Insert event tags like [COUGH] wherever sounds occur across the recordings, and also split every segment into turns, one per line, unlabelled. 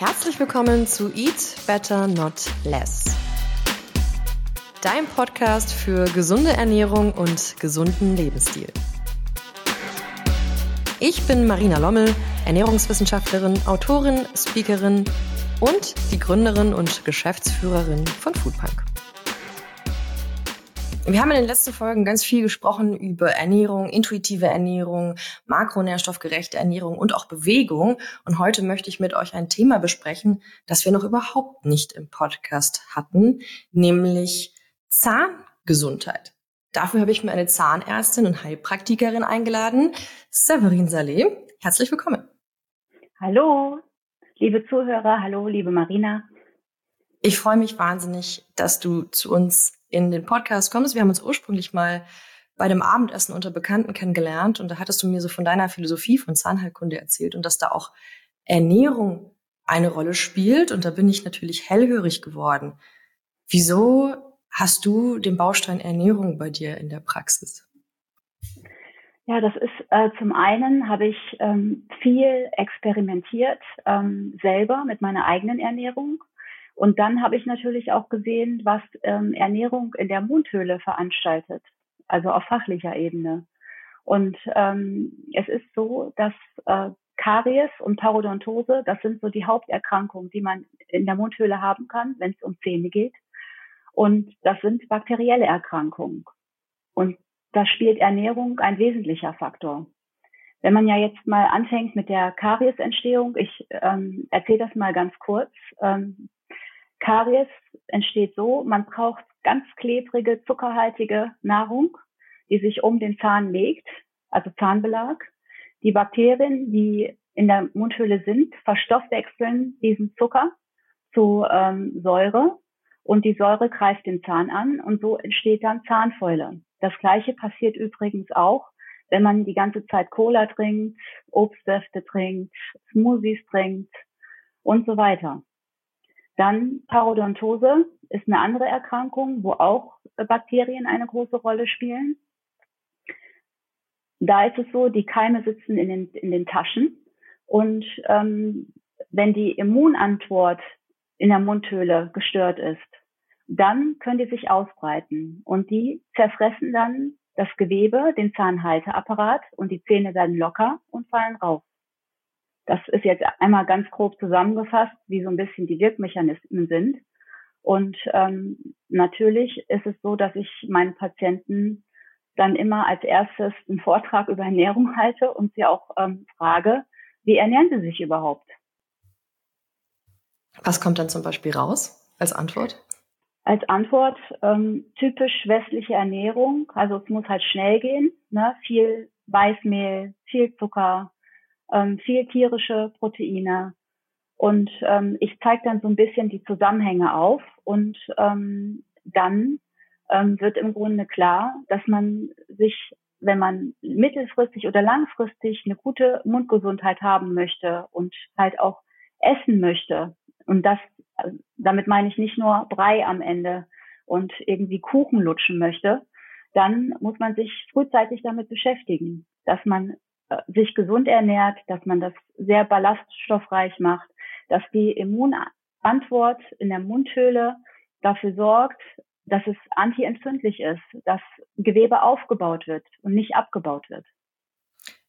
Herzlich willkommen zu Eat Better Not Less. Dein Podcast für gesunde Ernährung und gesunden Lebensstil. Ich bin Marina Lommel, Ernährungswissenschaftlerin, Autorin, Speakerin und die Gründerin und Geschäftsführerin von Foodpunk. Wir haben in den letzten Folgen ganz viel gesprochen über Ernährung, intuitive Ernährung, makronährstoffgerechte Ernährung und auch Bewegung. Und heute möchte ich mit euch ein Thema besprechen, das wir noch überhaupt nicht im Podcast hatten, nämlich Zahngesundheit. Dafür habe ich mir eine Zahnärztin und Heilpraktikerin eingeladen, Severin Saleh. Herzlich willkommen.
Hallo, liebe Zuhörer, hallo, liebe Marina.
Ich freue mich wahnsinnig, dass du zu uns in den Podcast kommst. Wir haben uns ursprünglich mal bei dem Abendessen unter Bekannten kennengelernt und da hattest du mir so von deiner Philosophie von Zahnheilkunde erzählt und dass da auch Ernährung eine Rolle spielt und da bin ich natürlich hellhörig geworden. Wieso hast du den Baustein Ernährung bei dir in der Praxis?
Ja, das ist äh, zum einen habe ich ähm, viel experimentiert ähm, selber mit meiner eigenen Ernährung und dann habe ich natürlich auch gesehen, was ähm, Ernährung in der Mundhöhle veranstaltet, also auf fachlicher Ebene. Und ähm, es ist so, dass äh, Karies und Parodontose, das sind so die Haupterkrankungen, die man in der Mundhöhle haben kann, wenn es um Zähne geht. Und das sind bakterielle Erkrankungen. Und da spielt Ernährung ein wesentlicher Faktor. Wenn man ja jetzt mal anfängt mit der Kariesentstehung, ich ähm, erzähle das mal ganz kurz. Ähm, Karies entsteht so, man braucht ganz klebrige, zuckerhaltige Nahrung, die sich um den Zahn legt, also Zahnbelag. Die Bakterien, die in der Mundhöhle sind, verstoffwechseln diesen Zucker zu ähm, Säure und die Säure greift den Zahn an und so entsteht dann Zahnfäule. Das gleiche passiert übrigens auch, wenn man die ganze Zeit Cola trinkt, Obstsäfte trinkt, Smoothies trinkt und so weiter. Dann Parodontose ist eine andere Erkrankung, wo auch Bakterien eine große Rolle spielen. Da ist es so, die Keime sitzen in den, in den Taschen und ähm, wenn die Immunantwort in der Mundhöhle gestört ist, dann können die sich ausbreiten und die zerfressen dann das Gewebe, den Zahnhalteapparat und die Zähne werden locker und fallen raus. Das ist jetzt einmal ganz grob zusammengefasst, wie so ein bisschen die Wirkmechanismen sind. Und ähm, natürlich ist es so, dass ich meinen Patienten dann immer als erstes einen Vortrag über Ernährung halte und sie auch ähm, frage, wie ernähren sie sich überhaupt?
Was kommt dann zum Beispiel raus als Antwort?
Als Antwort ähm, typisch westliche Ernährung. Also es muss halt schnell gehen. Ne? Viel Weißmehl, viel Zucker, ähm, viel tierische Proteine. Und ähm, ich zeige dann so ein bisschen die Zusammenhänge auf und ähm, dann ähm, wird im Grunde klar, dass man sich, wenn man mittelfristig oder langfristig eine gute Mundgesundheit haben möchte und halt auch essen möchte, und das, damit meine ich nicht nur Brei am Ende und irgendwie Kuchen lutschen möchte, dann muss man sich frühzeitig damit beschäftigen, dass man sich gesund ernährt, dass man das sehr ballaststoffreich macht, dass die Immunantwort in der Mundhöhle dafür sorgt, dass es antientzündlich ist, dass Gewebe aufgebaut wird und nicht abgebaut wird.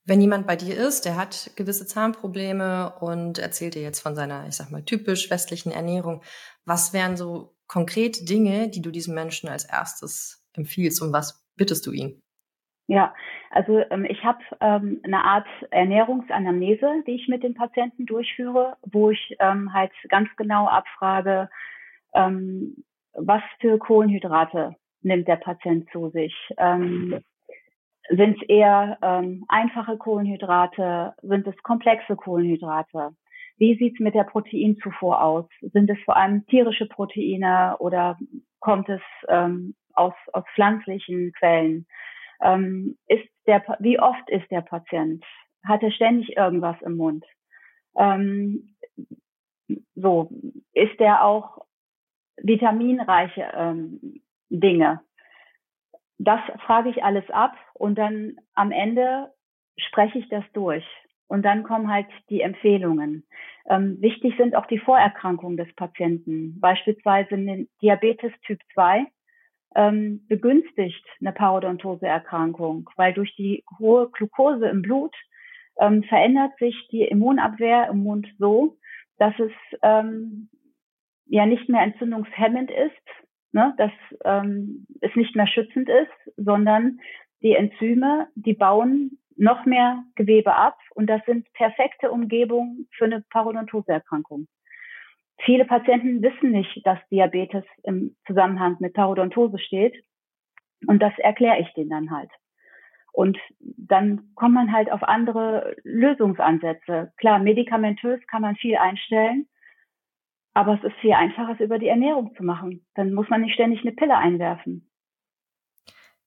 Wenn jemand bei dir ist, der hat gewisse Zahnprobleme und erzählt dir jetzt von seiner, ich sag mal, typisch westlichen Ernährung, was wären so konkrete Dinge, die du diesem Menschen als erstes empfiehlst und was bittest du ihn?
Ja, also ähm, ich habe ähm, eine Art Ernährungsanamnese, die ich mit den Patienten durchführe, wo ich ähm, halt ganz genau abfrage, ähm, was für Kohlenhydrate nimmt der Patient zu sich. Ähm, sind es eher ähm, einfache Kohlenhydrate? Sind es komplexe Kohlenhydrate? Wie sieht es mit der Proteinzufuhr aus? Sind es vor allem tierische Proteine oder kommt es ähm, aus, aus pflanzlichen Quellen? Ähm, ist der, wie oft ist der Patient? Hat er ständig irgendwas im Mund? Ähm, so, ist er auch vitaminreiche ähm, Dinge? Das frage ich alles ab und dann am Ende spreche ich das durch. und dann kommen halt die Empfehlungen. Ähm, wichtig sind auch die Vorerkrankungen des Patienten. Beispielsweise Diabetes Typ 2 ähm, begünstigt eine Parodontoseerkrankung, weil durch die hohe Glucose im Blut ähm, verändert sich die Immunabwehr im Mund so, dass es ähm, ja nicht mehr entzündungshemmend ist, ne, dass ähm, es nicht mehr schützend ist, sondern die Enzyme, die bauen noch mehr Gewebe ab und das sind perfekte Umgebungen für eine Parodontoseerkrankung. Viele Patienten wissen nicht, dass Diabetes im Zusammenhang mit Parodontose steht und das erkläre ich denen dann halt. Und dann kommt man halt auf andere Lösungsansätze. Klar, medikamentös kann man viel einstellen, aber es ist viel einfacher, es über die Ernährung zu machen. Dann muss man nicht ständig eine Pille einwerfen.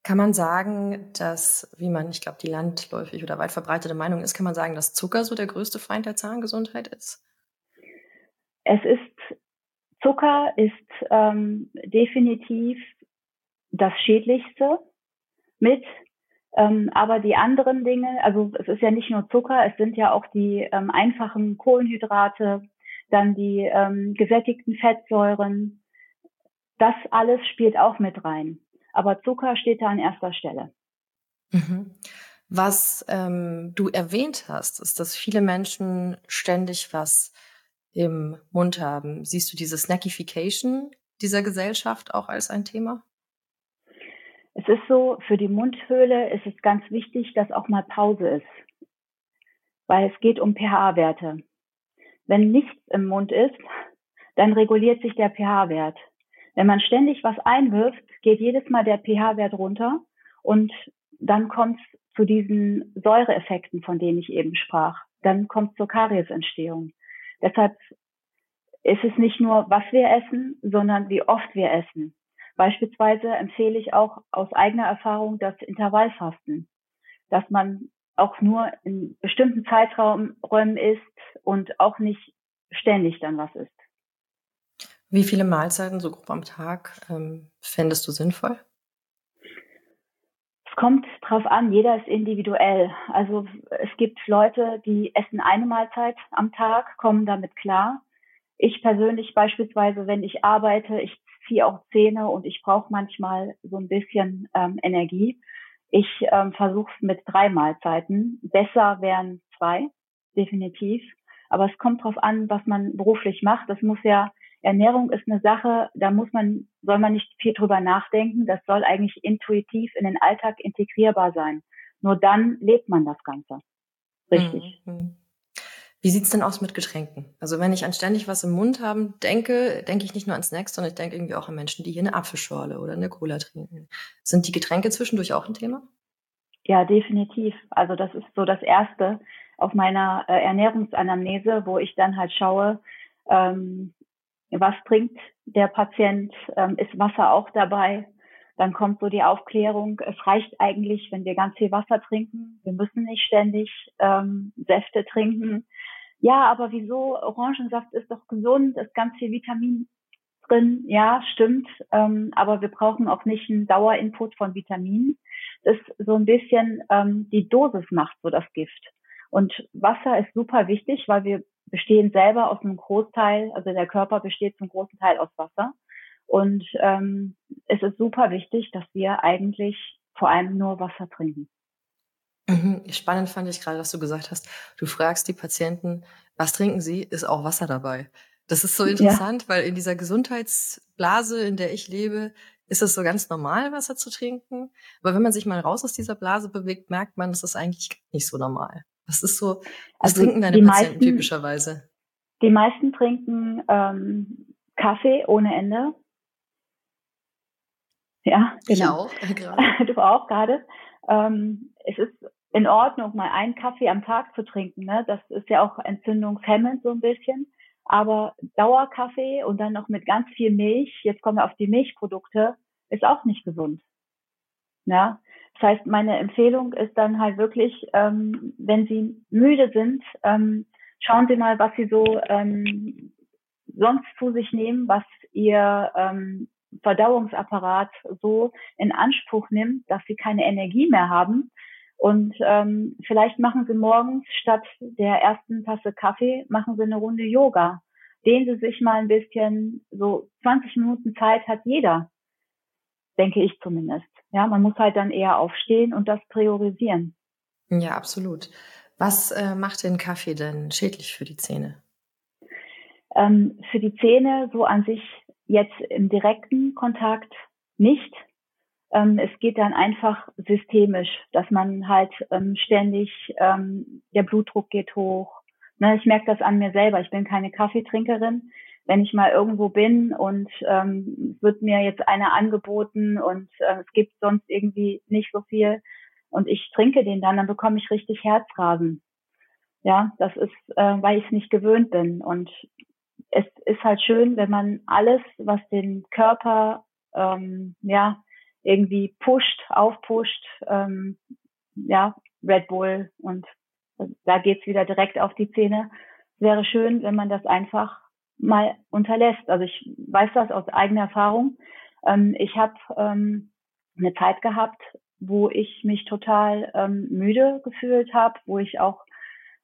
Kann man sagen, dass, wie man, ich glaube, die landläufig oder weit verbreitete Meinung ist, kann man sagen, dass Zucker so der größte Feind der Zahngesundheit ist?
Es ist, Zucker ist ähm, definitiv das Schädlichste mit, ähm, aber die anderen Dinge, also es ist ja nicht nur Zucker, es sind ja auch die ähm, einfachen Kohlenhydrate, dann die ähm, gesättigten Fettsäuren. Das alles spielt auch mit rein. Aber Zucker steht da an erster Stelle.
Mhm. Was ähm, du erwähnt hast, ist, dass viele Menschen ständig was im Mund haben. Siehst du diese Snackification dieser Gesellschaft auch als ein Thema?
Es ist so, für die Mundhöhle ist es ganz wichtig, dass auch mal Pause ist, weil es geht um pH-Werte. Wenn nichts im Mund ist, dann reguliert sich der pH-Wert. Wenn man ständig was einwirft, geht jedes Mal der pH-Wert runter und dann kommt es zu diesen Säureeffekten, von denen ich eben sprach. Dann kommt es zur Kariesentstehung. Deshalb ist es nicht nur, was wir essen, sondern wie oft wir essen. Beispielsweise empfehle ich auch aus eigener Erfahrung das Intervallfasten, dass man auch nur in bestimmten Zeiträumen isst und auch nicht ständig dann was isst.
Wie viele Mahlzeiten so grob am Tag ähm, fändest du sinnvoll?
Es kommt drauf an, jeder ist individuell. Also es gibt Leute, die essen eine Mahlzeit am Tag, kommen damit klar. Ich persönlich beispielsweise, wenn ich arbeite, ich ziehe auch Zähne und ich brauche manchmal so ein bisschen ähm, Energie. Ich ähm, versuche es mit drei Mahlzeiten. Besser wären zwei, definitiv. Aber es kommt drauf an, was man beruflich macht. Das muss ja Ernährung ist eine Sache, da muss man, soll man nicht viel drüber nachdenken. Das soll eigentlich intuitiv in den Alltag integrierbar sein. Nur dann lebt man das Ganze. Richtig. Mhm.
Wie sieht's denn aus mit Getränken? Also wenn ich an ständig was im Mund haben denke, denke ich nicht nur an Snacks, sondern ich denke irgendwie auch an Menschen, die hier eine Apfelschorle oder eine Cola trinken. Sind die Getränke zwischendurch auch ein Thema?
Ja, definitiv. Also das ist so das Erste auf meiner äh, Ernährungsanamnese, wo ich dann halt schaue, ähm, was trinkt der Patient, ähm, ist Wasser auch dabei. Dann kommt so die Aufklärung, es reicht eigentlich, wenn wir ganz viel Wasser trinken. Wir müssen nicht ständig ähm, Säfte trinken. Ja, aber wieso? Orangensaft ist doch gesund, ist ganz viel Vitamin drin. Ja, stimmt. Ähm, aber wir brauchen auch nicht einen Dauerinput von Vitaminen. Das ist so ein bisschen ähm, die Dosis macht so das Gift. Und Wasser ist super wichtig, weil wir bestehen selber aus einem Großteil, also der Körper besteht zum großen Teil aus Wasser. Und ähm, es ist super wichtig, dass wir eigentlich vor allem nur Wasser trinken.
Mhm. Spannend fand ich gerade, dass du gesagt hast, du fragst die Patienten, was trinken sie, ist auch Wasser dabei. Das ist so interessant, ja. weil in dieser Gesundheitsblase, in der ich lebe, ist es so ganz normal, Wasser zu trinken. Aber wenn man sich mal raus aus dieser Blase bewegt, merkt man, das ist eigentlich nicht so normal. Was ist so, was also trinken deine Patienten meisten, typischerweise?
Die meisten trinken ähm, Kaffee ohne Ende. Ja,
genau. Ich auch,
gerade. [LAUGHS] du auch gerade. Ähm, es ist in Ordnung, mal einen Kaffee am Tag zu trinken. Ne? Das ist ja auch entzündungshemmend so ein bisschen. Aber Dauerkaffee und dann noch mit ganz viel Milch, jetzt kommen wir auf die Milchprodukte, ist auch nicht gesund. Ja, das heißt, meine Empfehlung ist dann halt wirklich, ähm, wenn Sie müde sind, ähm, schauen Sie mal, was Sie so ähm, sonst zu sich nehmen, was Ihr ähm, Verdauungsapparat so in Anspruch nimmt, dass Sie keine Energie mehr haben. Und ähm, vielleicht machen Sie morgens statt der ersten Tasse Kaffee, machen Sie eine Runde Yoga. Dehnen Sie sich mal ein bisschen, so 20 Minuten Zeit hat jeder, denke ich zumindest. Ja, man muss halt dann eher aufstehen und das priorisieren.
Ja, absolut. Was äh, macht den Kaffee denn schädlich für die Zähne?
Ähm, für die Zähne so an sich jetzt im direkten Kontakt nicht. Ähm, es geht dann einfach systemisch, dass man halt ähm, ständig, ähm, der Blutdruck geht hoch. Ne, ich merke das an mir selber. Ich bin keine Kaffeetrinkerin. Wenn ich mal irgendwo bin und ähm, wird mir jetzt einer angeboten und äh, es gibt sonst irgendwie nicht so viel und ich trinke den dann, dann bekomme ich richtig Herzrasen. Ja, das ist, äh, weil ich es nicht gewöhnt bin. Und es ist halt schön, wenn man alles, was den Körper ähm, ja irgendwie pusht, aufpusht, ähm, ja, Red Bull und da geht's wieder direkt auf die Zähne. Wäre schön, wenn man das einfach mal unterlässt. Also ich weiß das aus eigener Erfahrung. Ähm, ich habe ähm, eine Zeit gehabt, wo ich mich total ähm, müde gefühlt habe, wo ich auch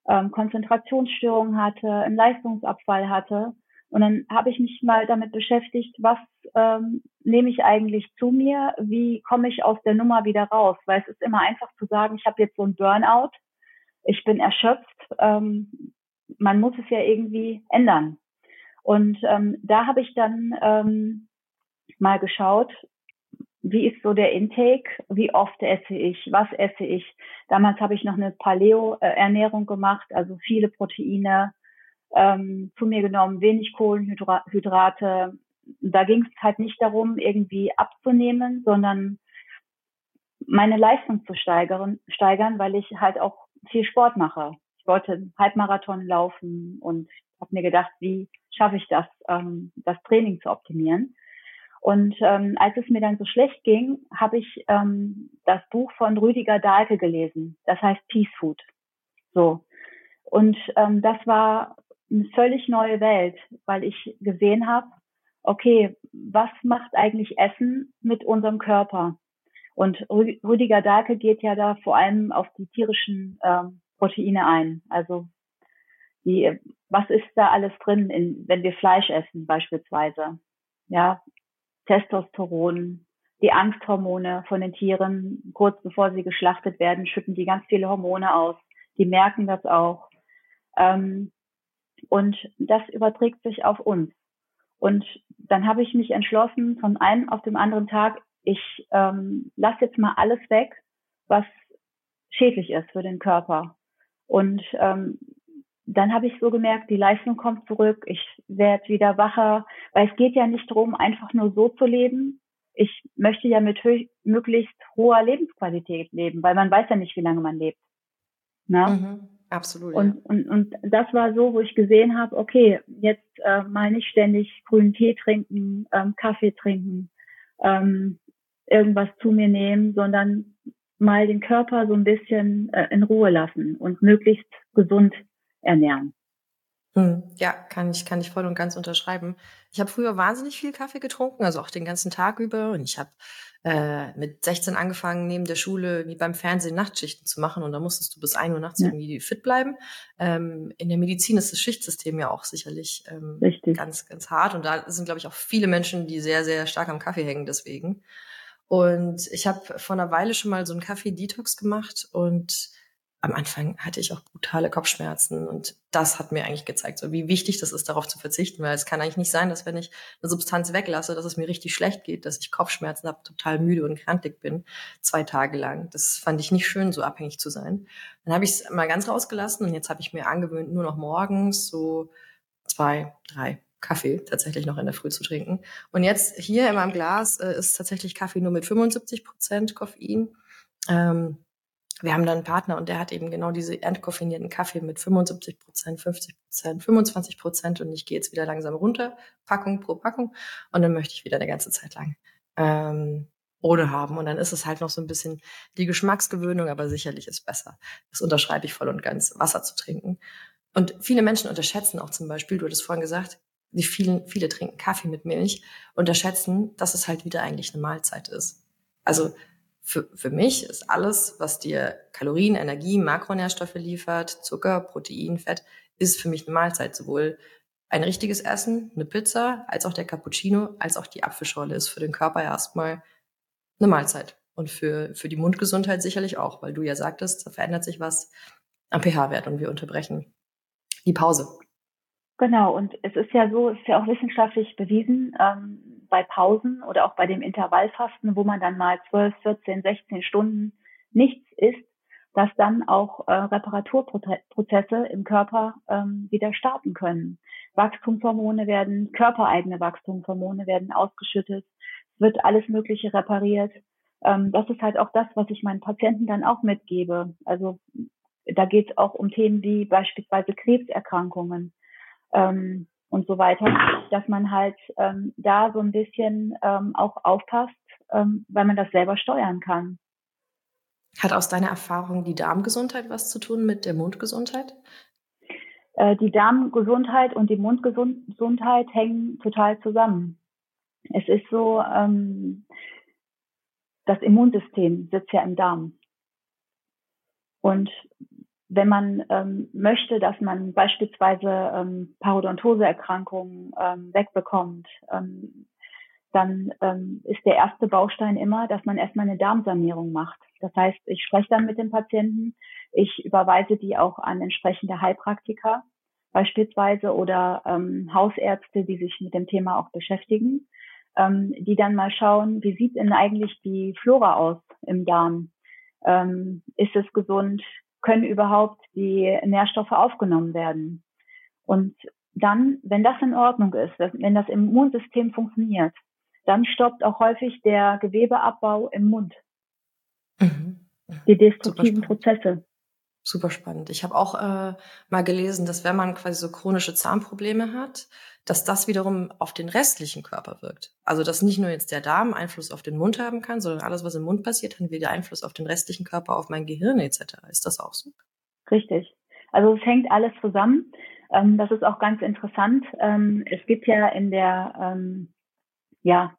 ähm, Konzentrationsstörungen hatte, einen Leistungsabfall hatte. Und dann habe ich mich mal damit beschäftigt, was ähm, nehme ich eigentlich zu mir, wie komme ich aus der Nummer wieder raus? Weil es ist immer einfach zu sagen, ich habe jetzt so ein Burnout, ich bin erschöpft, ähm, man muss es ja irgendwie ändern. Und ähm, da habe ich dann ähm, mal geschaut, wie ist so der Intake, wie oft esse ich, was esse ich. Damals habe ich noch eine Paleo-Ernährung gemacht, also viele Proteine ähm, zu mir genommen, wenig Kohlenhydrate. Da ging es halt nicht darum, irgendwie abzunehmen, sondern meine Leistung zu steigern, steigern, weil ich halt auch viel Sport mache. Wollte einen Halbmarathon laufen und habe mir gedacht, wie schaffe ich das, ähm, das Training zu optimieren. Und ähm, als es mir dann so schlecht ging, habe ich ähm, das Buch von Rüdiger Dahlke gelesen. Das heißt Peace Food. So. Und ähm, das war eine völlig neue Welt, weil ich gesehen habe, okay, was macht eigentlich Essen mit unserem Körper? Und Rüdiger Dahlke geht ja da vor allem auf die tierischen ähm, Proteine ein. Also die, was ist da alles drin, in, wenn wir Fleisch essen beispielsweise? Ja, Testosteron, die Angsthormone von den Tieren, kurz bevor sie geschlachtet werden, schütten die ganz viele Hormone aus. Die merken das auch. Ähm, und das überträgt sich auf uns. Und dann habe ich mich entschlossen, von einem auf dem anderen Tag, ich ähm, lasse jetzt mal alles weg, was schädlich ist für den Körper. Und ähm, dann habe ich so gemerkt, die Leistung kommt zurück, ich werde wieder wacher, weil es geht ja nicht darum, einfach nur so zu leben. Ich möchte ja mit möglichst hoher Lebensqualität leben, weil man weiß ja nicht, wie lange man lebt.
Na? Mhm, absolut.
Und, ja. und, und das war so, wo ich gesehen habe, okay, jetzt äh, mal nicht ständig grünen Tee trinken, ähm, Kaffee trinken, ähm, irgendwas zu mir nehmen, sondern mal den Körper so ein bisschen äh, in Ruhe lassen und möglichst gesund ernähren.
Hm, ja, kann ich, kann ich voll und ganz unterschreiben. Ich habe früher wahnsinnig viel Kaffee getrunken, also auch den ganzen Tag über. Und ich habe äh, mit 16 angefangen, neben der Schule wie beim Fernsehen Nachtschichten zu machen. Und da musstest du bis 1 Uhr nachts ja. irgendwie fit bleiben. Ähm, in der Medizin ist das Schichtsystem ja auch sicherlich ähm, ganz, ganz hart. Und da sind, glaube ich, auch viele Menschen, die sehr, sehr stark am Kaffee hängen deswegen. Und ich habe vor einer Weile schon mal so einen Kaffee-Detox gemacht und am Anfang hatte ich auch brutale Kopfschmerzen und das hat mir eigentlich gezeigt, so wie wichtig das ist, darauf zu verzichten, weil es kann eigentlich nicht sein, dass wenn ich eine Substanz weglasse, dass es mir richtig schlecht geht, dass ich Kopfschmerzen habe, total müde und krantig bin, zwei Tage lang. Das fand ich nicht schön, so abhängig zu sein. Dann habe ich es mal ganz rausgelassen und jetzt habe ich mir angewöhnt, nur noch morgens so zwei, drei Kaffee tatsächlich noch in der Früh zu trinken. Und jetzt hier in meinem Glas äh, ist tatsächlich Kaffee nur mit 75 Prozent Koffein. Ähm, wir haben dann einen Partner und der hat eben genau diese entkoffinierten Kaffee mit 75 Prozent, 50 Prozent, 25 Prozent und ich gehe jetzt wieder langsam runter, Packung pro Packung und dann möchte ich wieder eine ganze Zeit lang ähm, ohne haben und dann ist es halt noch so ein bisschen die Geschmacksgewöhnung, aber sicherlich ist besser. Das unterschreibe ich voll und ganz, Wasser zu trinken. Und viele Menschen unterschätzen auch zum Beispiel, du hattest vorhin gesagt, wie viele, viele trinken Kaffee mit Milch, unterschätzen, dass es halt wieder eigentlich eine Mahlzeit ist. Also für, für mich ist alles, was dir Kalorien, Energie, Makronährstoffe liefert, Zucker, Protein, Fett, ist für mich eine Mahlzeit. Sowohl ein richtiges Essen, eine Pizza, als auch der Cappuccino, als auch die Apfelschorle ist für den Körper erstmal eine Mahlzeit. Und für, für die Mundgesundheit sicherlich auch, weil du ja sagtest, da verändert sich was am pH-Wert und wir unterbrechen die Pause.
Genau, und es ist ja so, es ist ja auch wissenschaftlich bewiesen, ähm, bei Pausen oder auch bei dem Intervallfasten, wo man dann mal 12, 14, 16 Stunden nichts isst, dass dann auch äh, Reparaturprozesse im Körper ähm, wieder starten können. Wachstumshormone werden, körpereigene Wachstumshormone werden ausgeschüttet, wird alles Mögliche repariert. Ähm, das ist halt auch das, was ich meinen Patienten dann auch mitgebe. Also da geht es auch um Themen wie beispielsweise Krebserkrankungen ähm, und so weiter, dass man halt ähm, da so ein bisschen ähm, auch aufpasst, ähm, weil man das selber steuern kann.
Hat aus deiner Erfahrung die Darmgesundheit was zu tun mit der Mundgesundheit?
Äh, die Darmgesundheit und die Mundgesundheit hängen total zusammen. Es ist so, ähm, das Immunsystem sitzt ja im Darm. Und wenn man ähm, möchte, dass man beispielsweise ähm, Parodontoseerkrankungen ähm, wegbekommt, ähm, dann ähm, ist der erste Baustein immer, dass man erstmal eine Darmsanierung macht. Das heißt, ich spreche dann mit dem Patienten, ich überweise die auch an entsprechende Heilpraktiker beispielsweise oder ähm, Hausärzte, die sich mit dem Thema auch beschäftigen, ähm, die dann mal schauen, wie sieht denn eigentlich die Flora aus im Darm? Ähm, ist es gesund? Können überhaupt die Nährstoffe aufgenommen werden. Und dann, wenn das in Ordnung ist, wenn das Immunsystem funktioniert, dann stoppt auch häufig der Gewebeabbau im Mund. Mhm. Die destruktiven Prozesse.
Super spannend. Ich habe auch äh, mal gelesen, dass wenn man quasi so chronische Zahnprobleme hat, dass das wiederum auf den restlichen Körper wirkt. Also dass nicht nur jetzt der Darm Einfluss auf den Mund haben kann, sondern alles, was im Mund passiert, hat wieder Einfluss auf den restlichen Körper, auf mein Gehirn etc. Ist das auch so?
Richtig. Also es hängt alles zusammen. Ähm, das ist auch ganz interessant. Ähm, es gibt ja in der ähm, ja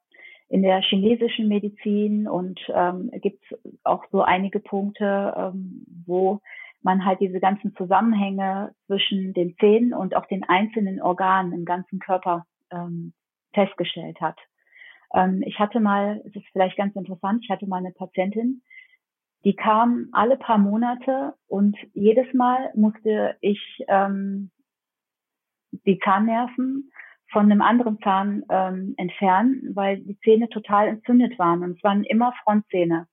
in der chinesischen Medizin und ähm, gibt es auch so einige Punkte, ähm, wo man halt diese ganzen Zusammenhänge zwischen den Zähnen und auch den einzelnen Organen im ganzen Körper ähm, festgestellt hat. Ähm, ich hatte mal, es ist vielleicht ganz interessant, ich hatte mal eine Patientin, die kam alle paar Monate und jedes Mal musste ich ähm, die Zahnnerven von einem anderen Zahn ähm, entfernen, weil die Zähne total entzündet waren. Und es waren immer Frontzähne,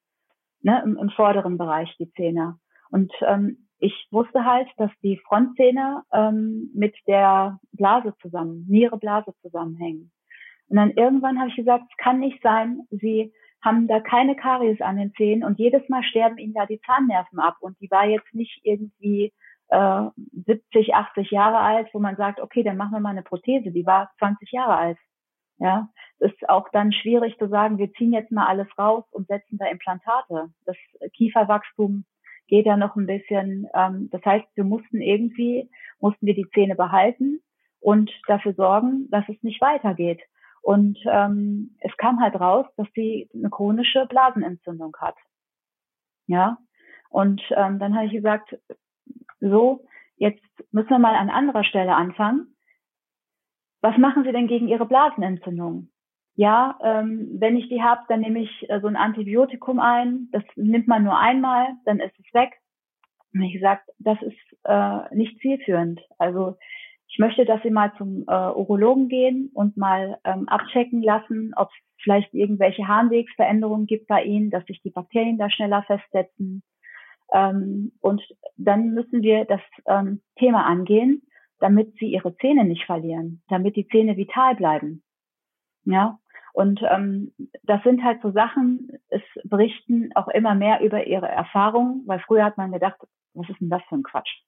ne, im, im vorderen Bereich die Zähne. Und ähm, ich wusste halt, dass die Frontzähne ähm, mit der Blase zusammen, Niere-Blase zusammenhängen. Und dann irgendwann habe ich gesagt, es kann nicht sein, sie haben da keine Karies an den Zähnen und jedes Mal sterben ihnen da die Zahnnerven ab. Und die war jetzt nicht irgendwie äh, 70, 80 Jahre alt, wo man sagt, okay, dann machen wir mal eine Prothese. Die war 20 Jahre alt. Ja, ist auch dann schwierig zu sagen, wir ziehen jetzt mal alles raus und setzen da Implantate. Das Kieferwachstum geht ja noch ein bisschen. Ähm, das heißt, wir mussten irgendwie, mussten wir die Zähne behalten und dafür sorgen, dass es nicht weitergeht. Und ähm, es kam halt raus, dass sie eine chronische Blasenentzündung hat. Ja. Und ähm, dann habe ich gesagt, so, jetzt müssen wir mal an anderer Stelle anfangen. Was machen Sie denn gegen Ihre Blasenentzündung? Ja, ähm, wenn ich die habe, dann nehme ich äh, so ein Antibiotikum ein. Das nimmt man nur einmal, dann ist es weg. Und ich gesagt, das ist äh, nicht zielführend. Also ich möchte, dass Sie mal zum äh, Urologen gehen und mal ähm, abchecken lassen, ob es vielleicht irgendwelche Harnwegsveränderungen gibt bei Ihnen, dass sich die Bakterien da schneller festsetzen. Ähm, und dann müssen wir das ähm, Thema angehen, damit Sie Ihre Zähne nicht verlieren, damit die Zähne vital bleiben. Ja, und ähm, das sind halt so Sachen, es berichten auch immer mehr über ihre Erfahrungen, weil früher hat man gedacht, was ist denn das für ein Quatsch?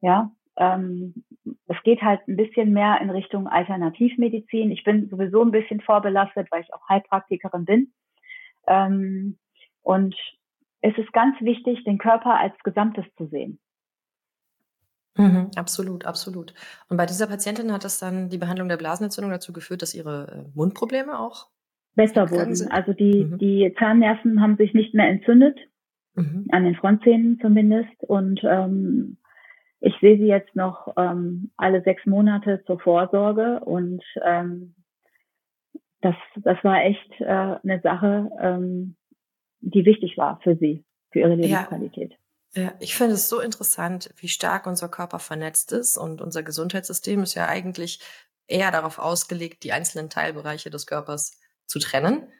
Ja, ähm, es geht halt ein bisschen mehr in Richtung Alternativmedizin. Ich bin sowieso ein bisschen vorbelastet, weil ich auch Heilpraktikerin bin. Ähm, und es ist ganz wichtig, den Körper als Gesamtes zu sehen.
Mhm, absolut, absolut. Und bei dieser Patientin hat das dann die Behandlung der Blasenentzündung dazu geführt, dass ihre äh, Mundprobleme auch
besser wurden. Also die, mhm. die Zahnnerven haben sich nicht mehr entzündet, mhm. an den Frontzähnen zumindest. Und ähm, ich sehe sie jetzt noch ähm, alle sechs Monate zur Vorsorge und ähm, das, das war echt äh, eine Sache, ähm, die wichtig war für sie, für ihre Lebensqualität.
Ja. Ja, ich finde es so interessant, wie stark unser Körper vernetzt ist und unser Gesundheitssystem ist ja eigentlich eher darauf ausgelegt, die einzelnen Teilbereiche des Körpers zu trennen.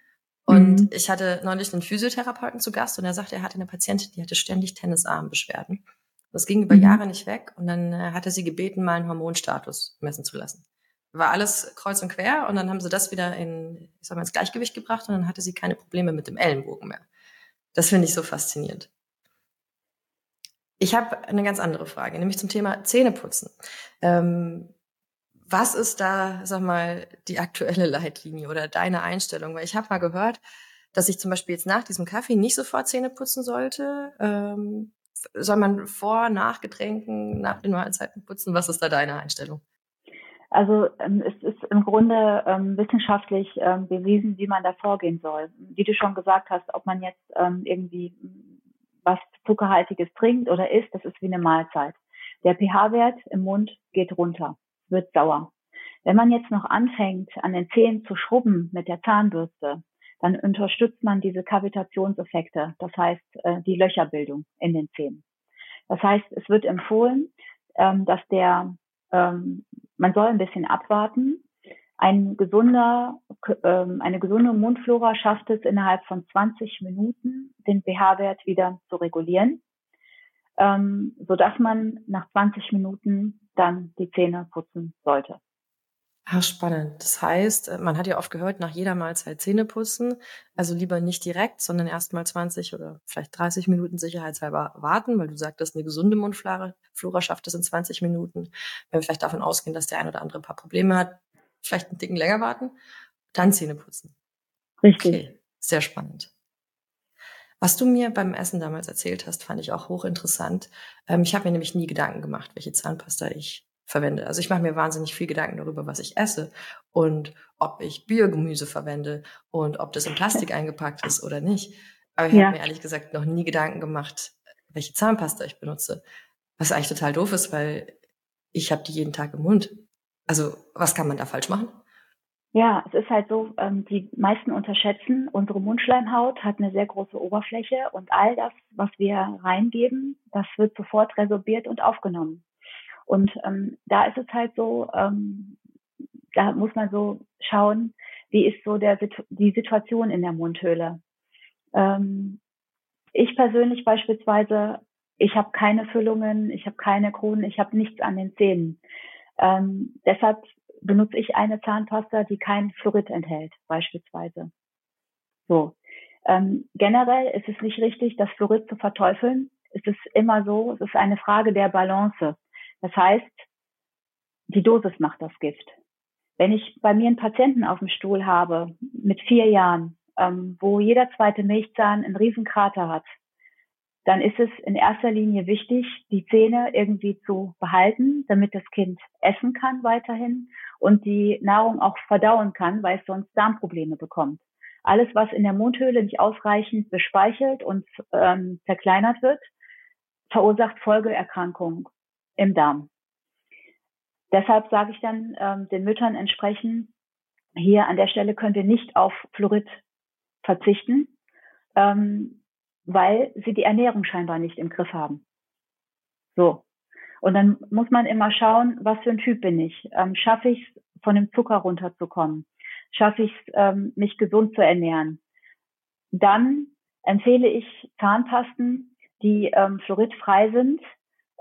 Und mhm. ich hatte neulich einen Physiotherapeuten zu Gast und er sagte, er hatte eine Patientin, die hatte ständig Tennisarmbeschwerden. Das ging über mhm. Jahre nicht weg und dann äh, hatte sie gebeten, mal einen Hormonstatus messen zu lassen. War alles kreuz und quer und dann haben sie das wieder in, ich sag mal, ins Gleichgewicht gebracht und dann hatte sie keine Probleme mit dem Ellenbogen mehr. Das finde ich so faszinierend. Ich habe eine ganz andere Frage, nämlich zum Thema Zähneputzen. Ähm, was ist da, sag mal, die aktuelle Leitlinie oder deine Einstellung? Weil ich habe mal gehört, dass ich zum Beispiel jetzt nach diesem Kaffee nicht sofort Zähne putzen sollte. Ähm, soll man vor, nach Getränken, nach den Mahlzeiten putzen? Was ist da deine Einstellung?
Also ähm, es ist im Grunde ähm, wissenschaftlich ähm, bewiesen, wie man da vorgehen soll. Wie du schon gesagt hast, ob man jetzt ähm, irgendwie was Zuckerhaltiges trinkt oder isst, das ist wie eine Mahlzeit. Der pH-Wert im Mund geht runter, wird sauer. Wenn man jetzt noch anfängt, an den Zähnen zu schrubben mit der Zahnbürste, dann unterstützt man diese Kavitationseffekte, das heißt äh, die Löcherbildung in den Zähnen. Das heißt, es wird empfohlen, ähm, dass der, ähm, man soll ein bisschen abwarten. Ein gesunder, ähm, eine gesunde Mundflora schafft es innerhalb von 20 Minuten, den pH-Wert wieder zu regulieren, ähm, so dass man nach 20 Minuten dann die Zähne putzen sollte.
Ach, spannend. Das heißt, äh, man hat ja oft gehört, nach jeder Mahlzeit Zähne putzen. Also lieber nicht direkt, sondern erst mal 20 oder vielleicht 30 Minuten sicherheitshalber warten, weil du sagtest, eine gesunde Mundflora Flora schafft es in 20 Minuten. Wenn wir vielleicht davon ausgehen, dass der ein oder andere ein paar Probleme hat, vielleicht einen Dicken länger warten, dann Zähne putzen.
Richtig. Okay,
sehr spannend. Was du mir beim Essen damals erzählt hast, fand ich auch hochinteressant. Ähm, ich habe mir nämlich nie Gedanken gemacht, welche Zahnpasta ich verwende. Also ich mache mir wahnsinnig viel Gedanken darüber, was ich esse und ob ich Biogemüse verwende und ob das in Plastik eingepackt ist oder nicht. Aber ich ja. habe mir ehrlich gesagt noch nie Gedanken gemacht, welche Zahnpasta ich benutze. Was eigentlich total doof ist, weil ich habe die jeden Tag im Mund. Also was kann man da falsch machen?
Ja, es ist halt so, ähm, die meisten unterschätzen, unsere Mundschleimhaut hat eine sehr große Oberfläche und all das, was wir reingeben, das wird sofort resorbiert und aufgenommen. Und ähm, da ist es halt so, ähm, da muss man so schauen, wie ist so der, die Situation in der Mundhöhle. Ähm, ich persönlich beispielsweise, ich habe keine Füllungen, ich habe keine Kronen, ich habe nichts an den Zähnen. Ähm, deshalb benutze ich eine Zahnpasta, die kein Fluorid enthält, beispielsweise. So. Ähm, generell ist es nicht richtig, das Fluorid zu verteufeln. Es ist immer so, es ist eine Frage der Balance. Das heißt, die Dosis macht das Gift. Wenn ich bei mir einen Patienten auf dem Stuhl habe mit vier Jahren, ähm, wo jeder zweite Milchzahn einen Riesenkrater hat, dann ist es in erster Linie wichtig, die Zähne irgendwie zu behalten, damit das Kind essen kann weiterhin und die Nahrung auch verdauen kann, weil es sonst Darmprobleme bekommt. Alles, was in der Mundhöhle nicht ausreichend bespeichelt und ähm, verkleinert wird, verursacht Folgeerkrankungen im Darm. Deshalb sage ich dann ähm, den Müttern entsprechend, hier an der Stelle könnt ihr nicht auf Fluorid verzichten, ähm, weil sie die Ernährung scheinbar nicht im Griff haben. So. Und dann muss man immer schauen, was für ein Typ bin ich. Ähm, schaffe ich es, von dem Zucker runterzukommen? Schaffe ich es, ähm, mich gesund zu ernähren? Dann empfehle ich Zahnpasten, die ähm, fluoridfrei sind,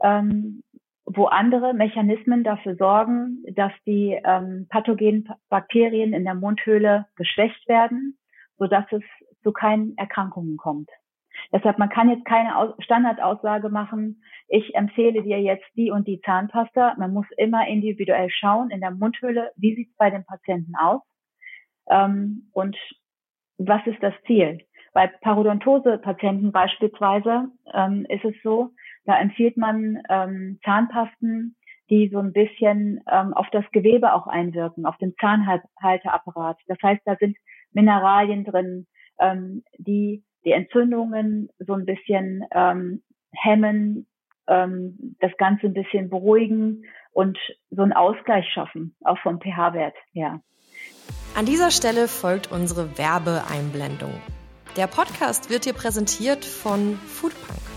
ähm, wo andere Mechanismen dafür sorgen, dass die ähm, pathogenen Bakterien in der Mundhöhle geschwächt werden, so dass es zu keinen Erkrankungen kommt. Deshalb, man kann jetzt keine Standardaussage machen, ich empfehle dir jetzt die und die Zahnpasta. Man muss immer individuell schauen in der Mundhöhle, wie sieht es bei den Patienten aus ähm, und was ist das Ziel. Bei Parodontose-Patienten beispielsweise ähm, ist es so, da empfiehlt man ähm, Zahnpasten, die so ein bisschen ähm, auf das Gewebe auch einwirken, auf den Zahnhalteapparat. Das heißt, da sind Mineralien drin, ähm, die die Entzündungen so ein bisschen ähm, hemmen, ähm, das Ganze ein bisschen beruhigen und so einen Ausgleich schaffen, auch vom pH-Wert her.
An dieser Stelle folgt unsere Werbeeinblendung. Der Podcast wird dir präsentiert von Foodpunk.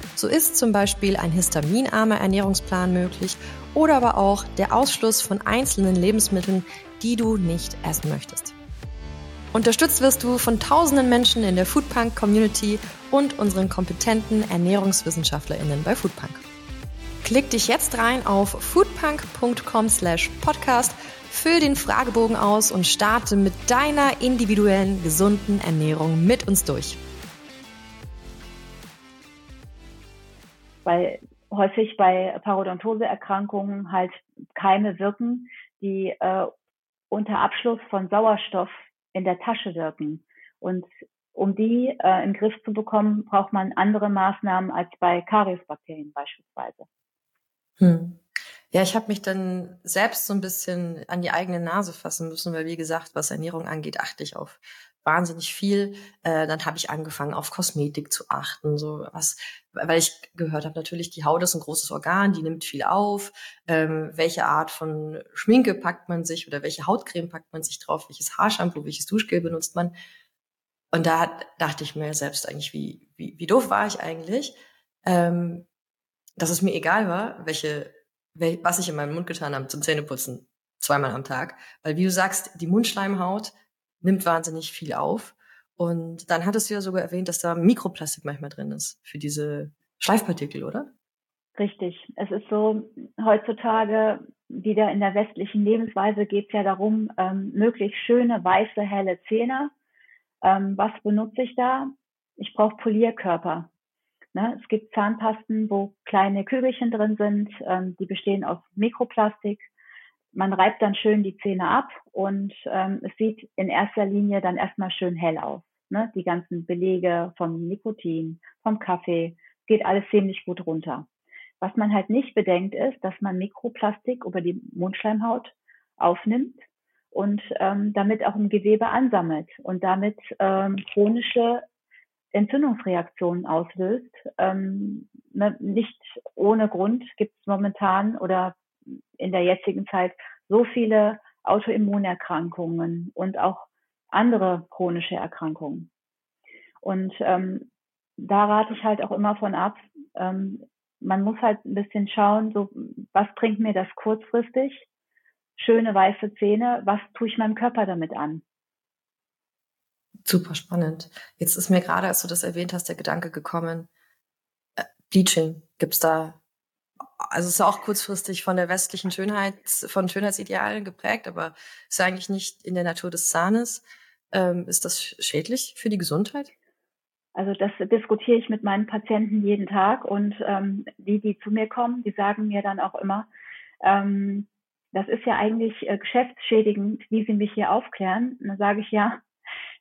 So ist zum Beispiel ein histaminarmer Ernährungsplan möglich oder aber auch der Ausschluss von einzelnen Lebensmitteln, die du nicht essen möchtest. Unterstützt wirst du von tausenden Menschen in der Foodpunk Community und unseren kompetenten Ernährungswissenschaftlerinnen bei Foodpunk. Klick dich jetzt rein auf foodpunk.com/podcast, füll den Fragebogen aus und starte mit deiner individuellen gesunden Ernährung mit uns durch.
Weil häufig bei Parodontoseerkrankungen halt Keime wirken, die äh, unter Abschluss von Sauerstoff in der Tasche wirken. Und um die äh, in den Griff zu bekommen, braucht man andere Maßnahmen als bei Kariusbakterien beispielsweise.
Hm. Ja, ich habe mich dann selbst so ein bisschen an die eigene Nase fassen müssen, weil wie gesagt, was Ernährung angeht, achte ich auf wahnsinnig viel. Äh, dann habe ich angefangen, auf Kosmetik zu achten, so was, weil ich gehört habe, natürlich die Haut ist ein großes Organ, die nimmt viel auf. Ähm, welche Art von Schminke packt man sich oder welche Hautcreme packt man sich drauf? Welches Haarshampoo, welches Duschgel benutzt man? Und da dachte ich mir selbst eigentlich, wie wie, wie doof war ich eigentlich, ähm, dass es mir egal war, welche wel, was ich in meinem Mund getan habe zum Zähneputzen zweimal am Tag, weil wie du sagst, die Mundschleimhaut nimmt wahnsinnig viel auf. Und dann hattest du ja sogar erwähnt, dass da Mikroplastik manchmal drin ist für diese Schleifpartikel, oder?
Richtig. Es ist so, heutzutage wieder in der westlichen Lebensweise geht es ja darum, ähm, möglichst schöne, weiße, helle Zähne. Ähm, was benutze ich da? Ich brauche Polierkörper. Ne? Es gibt Zahnpasten, wo kleine Kügelchen drin sind, ähm, die bestehen aus Mikroplastik man reibt dann schön die Zähne ab und ähm, es sieht in erster Linie dann erstmal schön hell aus. Ne? Die ganzen Belege vom Nikotin, vom Kaffee, geht alles ziemlich gut runter. Was man halt nicht bedenkt ist, dass man Mikroplastik über die Mundschleimhaut aufnimmt und ähm, damit auch im Gewebe ansammelt und damit ähm, chronische Entzündungsreaktionen auslöst. Ähm, ne, nicht ohne Grund gibt es momentan oder in der jetzigen Zeit so viele Autoimmunerkrankungen und auch andere chronische Erkrankungen. Und ähm, da rate ich halt auch immer von ab. Ähm, man muss halt ein bisschen schauen, so was bringt mir das kurzfristig? Schöne weiße Zähne, was tue ich meinem Körper damit an?
Super spannend. Jetzt ist mir gerade, als du das erwähnt hast, der Gedanke gekommen, äh, Bleaching. Gibt es da also es ist auch kurzfristig von der westlichen Schönheit, von Schönheitsidealen geprägt, aber ist eigentlich nicht in der Natur des Zahnes. Ähm, ist das schädlich für die Gesundheit?
Also das diskutiere ich mit meinen Patienten jeden Tag und ähm, die, die zu mir kommen, die sagen mir dann auch immer, ähm, das ist ja eigentlich äh, geschäftsschädigend, wie sie mich hier aufklären. Und dann sage ich ja,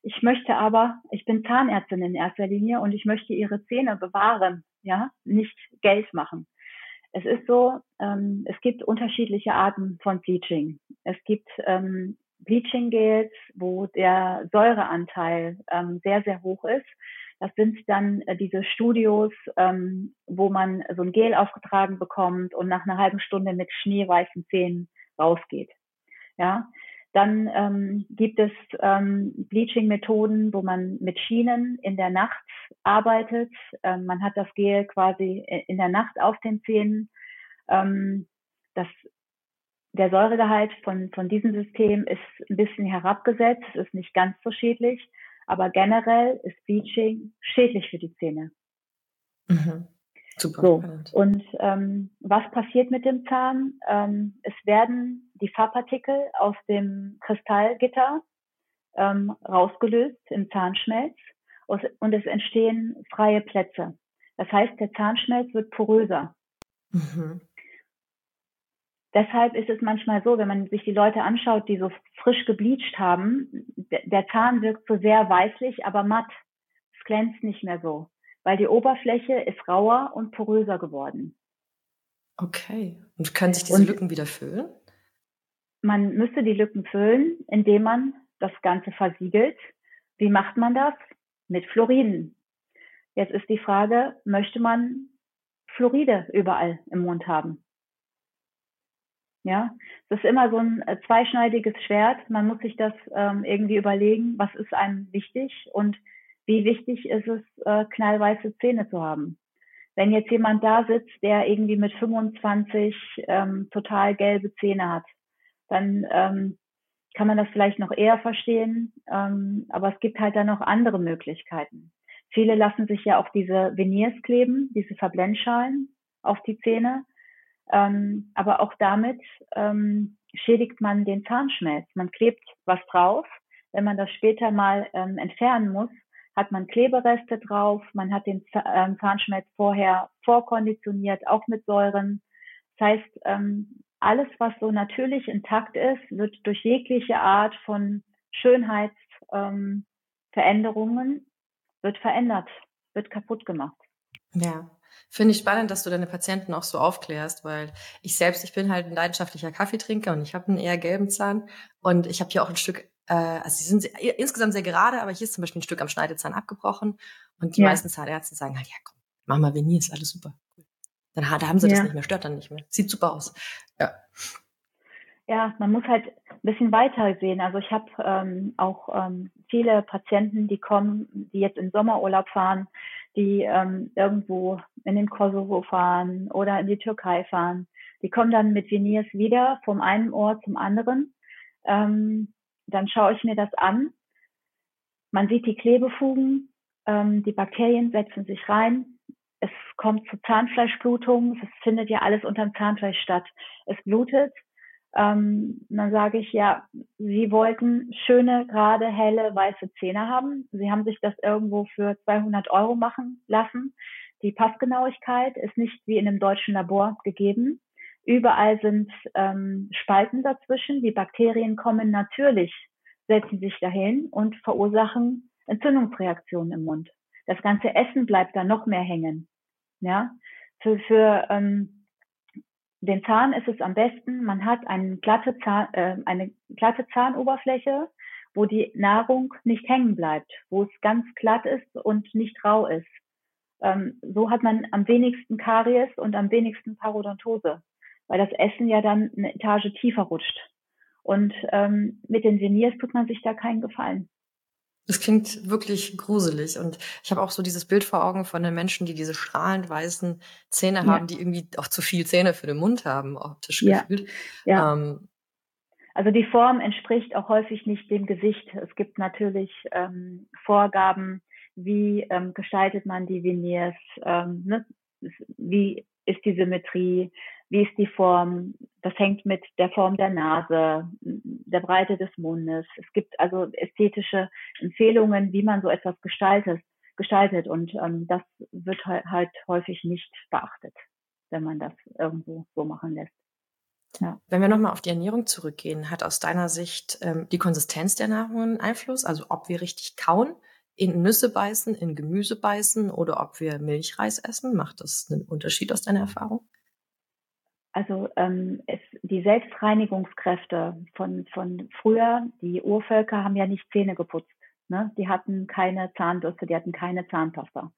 ich möchte aber, ich bin Zahnärztin in erster Linie und ich möchte ihre Zähne bewahren, ja, nicht Geld machen. Es ist so, ähm, es gibt unterschiedliche Arten von Bleaching. Es gibt ähm, Bleaching Gels, wo der Säureanteil ähm, sehr, sehr hoch ist. Das sind dann äh, diese Studios, ähm, wo man so ein Gel aufgetragen bekommt und nach einer halben Stunde mit schneeweißen Zähnen rausgeht. Ja, dann ähm, gibt es ähm, Bleaching-Methoden, wo man mit Schienen in der Nacht arbeitet. Ähm, man hat das Gel quasi in der Nacht auf den Zähnen. Ähm, das der Säuregehalt von, von diesem System ist ein bisschen herabgesetzt, ist nicht ganz so schädlich, aber generell ist Bleaching schädlich für die Zähne. Mhm. Super. So. Und ähm, was passiert mit dem Zahn? Ähm, es werden die Farbpartikel aus dem Kristallgitter ähm, rausgelöst im Zahnschmelz und es entstehen freie Plätze. Das heißt, der Zahnschmelz wird poröser. Mhm. Deshalb ist es manchmal so, wenn man sich die Leute anschaut, die so frisch gebleicht haben, der Zahn wirkt so sehr weißlich, aber matt. Es glänzt nicht mehr so, weil die Oberfläche ist rauer und poröser geworden.
Okay. Und können sich diese und Lücken wieder füllen?
Man müsste die Lücken füllen, indem man das Ganze versiegelt. Wie macht man das? Mit Fluoriden. Jetzt ist die Frage, möchte man Fluoride überall im Mund haben? Ja, es ist immer so ein äh, zweischneidiges Schwert. Man muss sich das ähm, irgendwie überlegen, was ist einem wichtig und wie wichtig ist es, äh, knallweiße Zähne zu haben. Wenn jetzt jemand da sitzt, der irgendwie mit 25 ähm, total gelbe Zähne hat, dann ähm, kann man das vielleicht noch eher verstehen, ähm, aber es gibt halt dann noch andere Möglichkeiten. Viele lassen sich ja auch diese Veneers kleben, diese Verblendschalen auf die Zähne. Ähm, aber auch damit ähm, schädigt man den Zahnschmelz. Man klebt was drauf. Wenn man das später mal ähm, entfernen muss, hat man Klebereste drauf. Man hat den ähm, Zahnschmelz vorher vorkonditioniert, auch mit Säuren. Das heißt, ähm, alles, was so natürlich intakt ist, wird durch jegliche Art von Schönheitsveränderungen ähm, wird verändert, wird kaputt gemacht.
Ja, finde ich spannend, dass du deine Patienten auch so aufklärst, weil ich selbst, ich bin halt ein leidenschaftlicher Kaffeetrinker und ich habe einen eher gelben Zahn und ich habe hier auch ein Stück, äh, also sie sind sehr, insgesamt sehr gerade, aber hier ist zum Beispiel ein Stück am Schneidezahn abgebrochen und die ja. meisten Zahnärzte sagen halt, ja komm, mach mal Venier, ist alles super. Dann da haben sie ja. das nicht mehr, stört dann nicht mehr. Sieht super aus. Ja.
Ja, man muss halt ein bisschen weiter sehen. Also ich habe ähm, auch ähm, viele Patienten, die kommen, die jetzt in Sommerurlaub fahren, die ähm, irgendwo in den Kosovo fahren oder in die Türkei fahren. Die kommen dann mit Veneers wieder vom einen Ort zum anderen. Ähm, dann schaue ich mir das an. Man sieht die Klebefugen, ähm, die Bakterien setzen sich rein. Es kommt zu Zahnfleischblutung. Es findet ja alles unter dem Zahnfleisch statt. Es blutet ähm, dann sage ich, ja, Sie wollten schöne, gerade, helle, weiße Zähne haben. Sie haben sich das irgendwo für 200 Euro machen lassen. Die Passgenauigkeit ist nicht wie in einem deutschen Labor gegeben. Überall sind ähm, Spalten dazwischen. Die Bakterien kommen natürlich, setzen sich dahin und verursachen Entzündungsreaktionen im Mund. Das ganze Essen bleibt da noch mehr hängen. Ja, für, für ähm, den Zahn ist es am besten, man hat eine glatte, Zahn, äh, eine glatte Zahnoberfläche, wo die Nahrung nicht hängen bleibt, wo es ganz glatt ist und nicht rau ist. Ähm, so hat man am wenigsten Karies und am wenigsten Parodontose, weil das Essen ja dann eine Etage tiefer rutscht. Und ähm, mit den Veneers tut man sich da keinen Gefallen.
Das klingt wirklich gruselig. Und ich habe auch so dieses Bild vor Augen von den Menschen, die diese strahlend weißen Zähne ja. haben, die irgendwie auch zu viel Zähne für den Mund haben, optisch ja. gefühlt. Ja. Ähm,
also die Form entspricht auch häufig nicht dem Gesicht. Es gibt natürlich ähm, Vorgaben, wie ähm, gestaltet man die Veneers, ähm, ne? wie ist die Symmetrie, wie ist die Form, das hängt mit der Form der Nase, der Breite des Mundes. Es gibt also ästhetische Empfehlungen, wie man so etwas gestaltet, gestaltet und ähm, das wird halt häufig nicht beachtet, wenn man das irgendwo so machen lässt.
Ja. Wenn wir nochmal auf die Ernährung zurückgehen, hat aus deiner Sicht ähm, die Konsistenz der Nahrung einen Einfluss? Also ob wir richtig kauen, in Nüsse beißen, in Gemüse beißen oder ob wir Milchreis essen? Macht das einen Unterschied aus deiner Erfahrung?
Also ähm, es, die Selbstreinigungskräfte von, von früher, die Urvölker haben ja nicht Zähne geputzt. Ne? Die hatten keine Zahnbürste, die hatten keine Zahnpasta.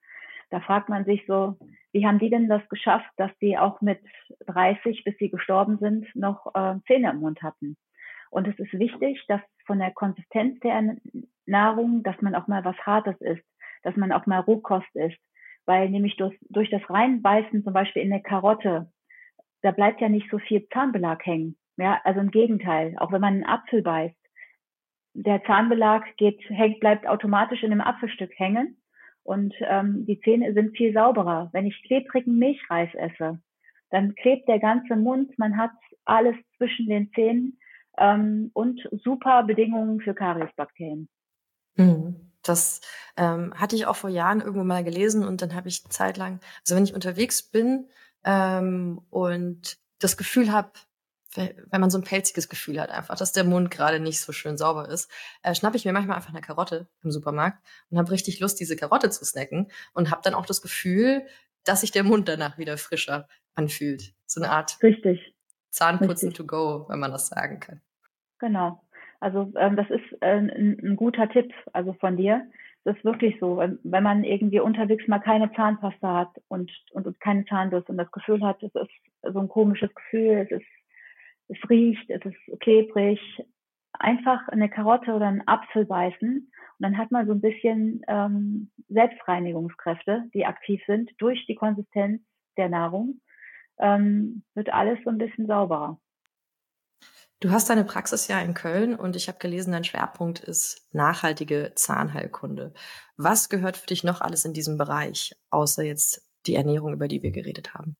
Da fragt man sich so, wie haben die denn das geschafft, dass die auch mit 30, bis sie gestorben sind, noch äh, Zähne im Mund hatten? Und es ist wichtig, dass von der Konsistenz der Nahrung, dass man auch mal was Hartes isst, dass man auch mal Rohkost isst. Weil nämlich durch, durch das Reinbeißen zum Beispiel in der Karotte da bleibt ja nicht so viel Zahnbelag hängen. Ja, also im Gegenteil, auch wenn man einen Apfel beißt, der Zahnbelag geht, hängt, bleibt automatisch in dem Apfelstück hängen und ähm, die Zähne sind viel sauberer. Wenn ich klebrigen Milchreis esse, dann klebt der ganze Mund, man hat alles zwischen den Zähnen ähm, und super Bedingungen für Kariesbakterien.
Mhm. Das ähm, hatte ich auch vor Jahren irgendwo mal gelesen und dann habe ich zeitlang, also wenn ich unterwegs bin ähm, und das Gefühl habe, wenn man so ein pelziges Gefühl hat, einfach, dass der Mund gerade nicht so schön sauber ist, äh, schnappe ich mir manchmal einfach eine Karotte im Supermarkt und habe richtig Lust, diese Karotte zu snacken und habe dann auch das Gefühl, dass sich der Mund danach wieder frischer anfühlt. So eine Art
Richtig.
Zahnputzen Richtig. to go, wenn man das sagen kann.
Genau. Also ähm, das ist äh, ein, ein, guter Tipp, also von dir. Das ist wirklich so, wenn man irgendwie unterwegs mal keine Zahnpasta hat und, und, und keine Zahnbürste und das Gefühl hat, es ist so ein komisches Gefühl, es ist, es riecht, es ist klebrig, einfach eine Karotte oder einen Apfel beißen und dann hat man so ein bisschen ähm, Selbstreinigungskräfte, die aktiv sind durch die Konsistenz der Nahrung, ähm, wird alles so ein bisschen sauberer.
Du hast deine Praxis ja in Köln und ich habe gelesen, dein Schwerpunkt ist nachhaltige Zahnheilkunde. Was gehört für dich noch alles in diesem Bereich, außer jetzt die Ernährung, über die wir geredet haben?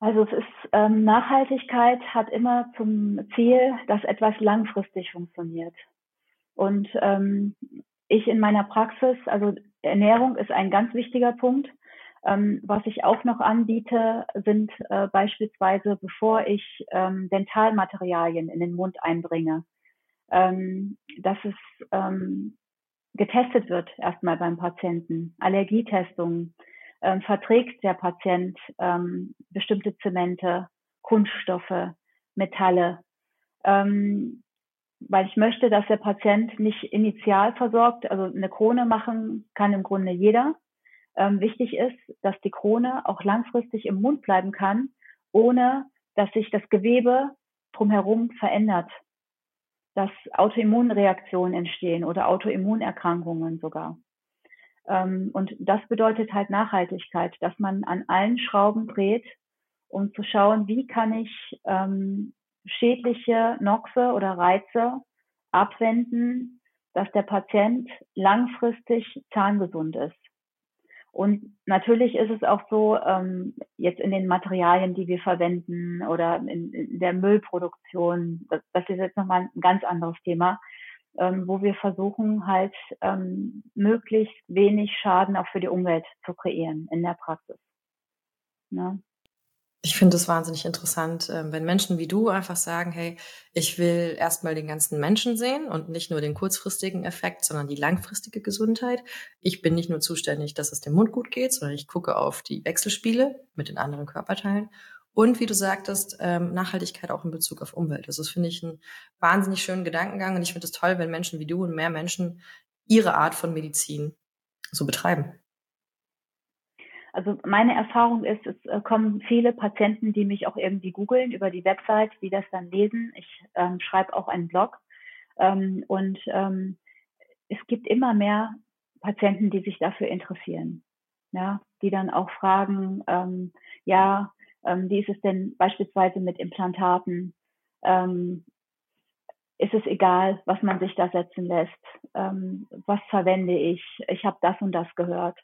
Also es ist ähm, Nachhaltigkeit hat immer zum Ziel, dass etwas langfristig funktioniert. Und ähm, ich in meiner Praxis, also Ernährung ist ein ganz wichtiger Punkt. Ähm, was ich auch noch anbiete, sind äh, beispielsweise, bevor ich ähm, Dentalmaterialien in den Mund einbringe, ähm, dass es ähm, getestet wird erstmal beim Patienten, Allergietestungen, ähm, verträgt der Patient ähm, bestimmte Zemente, Kunststoffe, Metalle, weil ich möchte, dass der Patient nicht initial versorgt, also eine Krone machen kann im Grunde jeder, ähm, wichtig ist, dass die Krone auch langfristig im Mund bleiben kann, ohne dass sich das Gewebe drumherum verändert, dass Autoimmunreaktionen entstehen oder Autoimmunerkrankungen sogar. Ähm, und das bedeutet halt Nachhaltigkeit, dass man an allen Schrauben dreht, um zu schauen, wie kann ich ähm, schädliche Noxe oder Reize abwenden, dass der Patient langfristig zahngesund ist. Und natürlich ist es auch so, ähm, jetzt in den Materialien, die wir verwenden oder in, in der Müllproduktion, das, das ist jetzt nochmal ein ganz anderes Thema, ähm, wo wir versuchen halt ähm, möglichst wenig Schaden auch für die Umwelt zu kreieren in der Praxis.
Ne? Ich finde es wahnsinnig interessant, ähm, wenn Menschen wie du einfach sagen, hey, ich will erstmal den ganzen Menschen sehen und nicht nur den kurzfristigen Effekt, sondern die langfristige Gesundheit. Ich bin nicht nur zuständig, dass es dem Mund gut geht, sondern ich gucke auf die Wechselspiele mit den anderen Körperteilen. Und wie du sagtest, ähm, Nachhaltigkeit auch in Bezug auf Umwelt. Das ist, finde ich, ein wahnsinnig schönen Gedankengang. Und ich finde es toll, wenn Menschen wie du und mehr Menschen ihre Art von Medizin so betreiben.
Also meine Erfahrung ist, es äh, kommen viele Patienten, die mich auch irgendwie googeln über die Website, die das dann lesen. Ich ähm, schreibe auch einen Blog ähm, und ähm, es gibt immer mehr Patienten, die sich dafür interessieren, ja, die dann auch fragen, ähm, ja, ähm, wie ist es denn beispielsweise mit Implantaten? Ähm, ist es egal, was man sich da setzen lässt? Ähm, was verwende ich? Ich habe das und das gehört.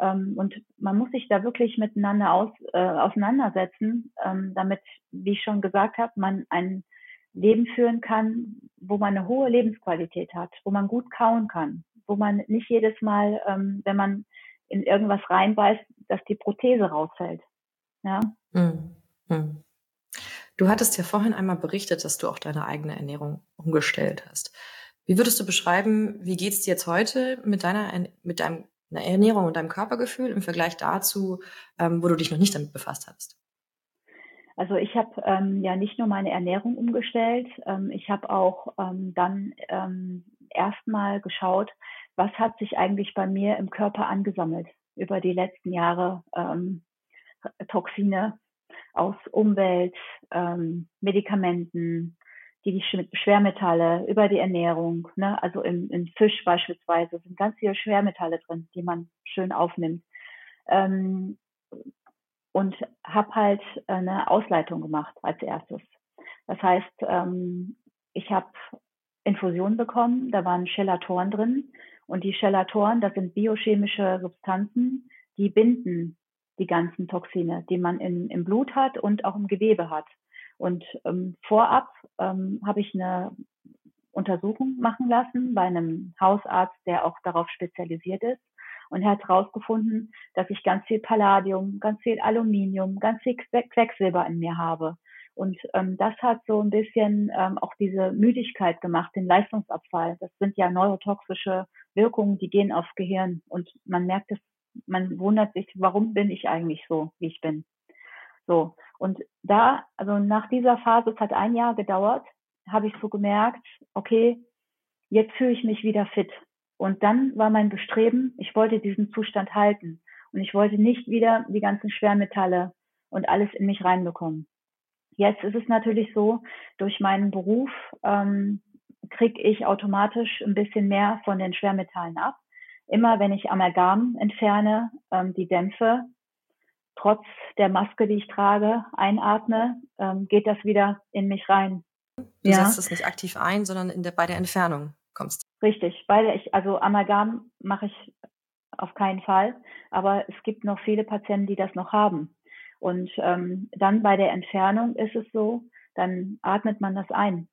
Ähm, und man muss sich da wirklich miteinander aus, äh, auseinandersetzen, ähm, damit, wie ich schon gesagt habe, man ein Leben führen kann, wo man eine hohe Lebensqualität hat, wo man gut kauen kann, wo man nicht jedes Mal, ähm, wenn man in irgendwas reinbeißt, dass die Prothese rausfällt. Ja. Mhm.
Mhm. Du hattest ja vorhin einmal berichtet, dass du auch deine eigene Ernährung umgestellt hast. Wie würdest du beschreiben, wie geht's dir jetzt heute mit deiner, mit deinem einer Ernährung und deinem Körpergefühl im Vergleich dazu, ähm, wo du dich noch nicht damit befasst hast?
Also ich habe ähm, ja nicht nur meine Ernährung umgestellt, ähm, ich habe auch ähm, dann ähm, erstmal geschaut, was hat sich eigentlich bei mir im Körper angesammelt über die letzten Jahre ähm, Toxine aus Umwelt, Medikamenten, die Schwermetalle über die Ernährung, ne? also im, im Fisch beispielsweise sind ganz viele Schwermetalle drin, die man schön aufnimmt. Ähm, und habe halt eine Ausleitung gemacht als erstes. Das heißt, ähm, ich habe Infusionen bekommen, da waren Chelatoren drin und die Chelatoren, das sind biochemische Substanzen, die binden die ganzen Toxine, die man in, im Blut hat und auch im Gewebe hat. Und ähm, vorab ähm, habe ich eine Untersuchung machen lassen bei einem Hausarzt, der auch darauf spezialisiert ist. Und er hat herausgefunden, dass ich ganz viel Palladium, ganz viel Aluminium, ganz viel Quecksilber in mir habe. Und ähm, das hat so ein bisschen ähm, auch diese Müdigkeit gemacht, den Leistungsabfall. Das sind ja neurotoxische Wirkungen, die gehen aufs Gehirn. Und man merkt es, man wundert sich, warum bin ich eigentlich so, wie ich bin. So. Und da, also nach dieser Phase, es hat ein Jahr gedauert, habe ich so gemerkt, okay, jetzt fühle ich mich wieder fit. Und dann war mein Bestreben, ich wollte diesen Zustand halten. Und ich wollte nicht wieder die ganzen Schwermetalle und alles in mich reinbekommen. Jetzt ist es natürlich so, durch meinen Beruf ähm, kriege ich automatisch ein bisschen mehr von den Schwermetallen ab. Immer wenn ich Amalgam entferne, ähm, die Dämpfe, trotz der Maske, die ich trage, einatme, ähm, geht das wieder in mich rein.
Du ja. setzt es nicht aktiv ein, sondern in der, bei der Entfernung kommst.
Richtig, weil ich, also Amalgam mache ich auf keinen Fall, aber es gibt noch viele Patienten, die das noch haben. Und ähm, dann bei der Entfernung ist es so, dann atmet man das ein.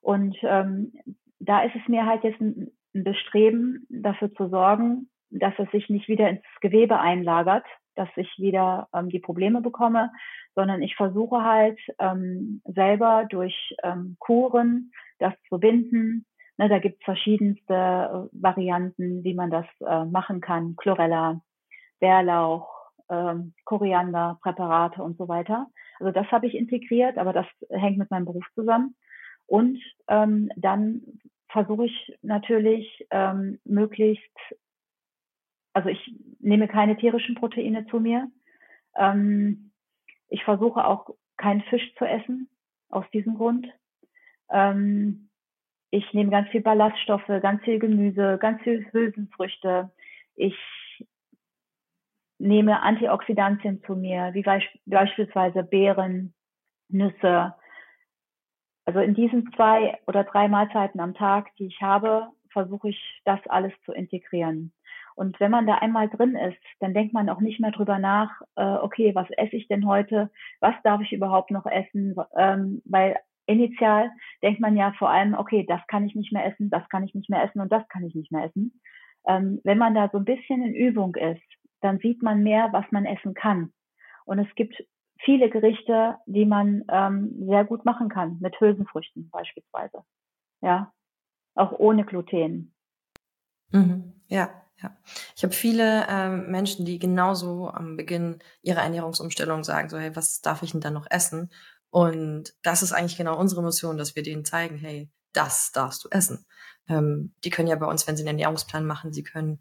Und ähm, da ist es mir halt jetzt ein, ein Bestreben, dafür zu sorgen, dass es sich nicht wieder ins Gewebe einlagert, dass ich wieder ähm, die Probleme bekomme, sondern ich versuche halt ähm, selber durch ähm, Kuren das zu binden. Ne, da gibt es verschiedenste äh, Varianten, wie man das äh, machen kann. Chlorella, Bärlauch, ähm, Koriander, Präparate und so weiter. Also das habe ich integriert, aber das hängt mit meinem Beruf zusammen. Und ähm, dann versuche ich natürlich ähm, möglichst also ich nehme keine tierischen Proteine zu mir. Ähm, ich versuche auch keinen Fisch zu essen, aus diesem Grund. Ähm, ich nehme ganz viel Ballaststoffe, ganz viel Gemüse, ganz viel Hülsenfrüchte. Ich nehme Antioxidantien zu mir, wie beisp beispielsweise Beeren, Nüsse. Also in diesen zwei oder drei Mahlzeiten am Tag, die ich habe, versuche ich das alles zu integrieren. Und wenn man da einmal drin ist, dann denkt man auch nicht mehr drüber nach, äh, okay, was esse ich denn heute? Was darf ich überhaupt noch essen? Ähm, weil initial denkt man ja vor allem, okay, das kann ich nicht mehr essen, das kann ich nicht mehr essen und das kann ich nicht mehr essen. Ähm, wenn man da so ein bisschen in Übung ist, dann sieht man mehr, was man essen kann. Und es gibt viele Gerichte, die man ähm, sehr gut machen kann, mit Hülsenfrüchten beispielsweise. Ja, auch ohne Gluten.
Mhm. Ja, ja. Ich habe viele ähm, Menschen, die genauso am Beginn ihrer Ernährungsumstellung sagen, so, hey, was darf ich denn dann noch essen? Und das ist eigentlich genau unsere Mission, dass wir denen zeigen, hey, das darfst du essen. Ähm, die können ja bei uns, wenn sie einen Ernährungsplan machen, sie können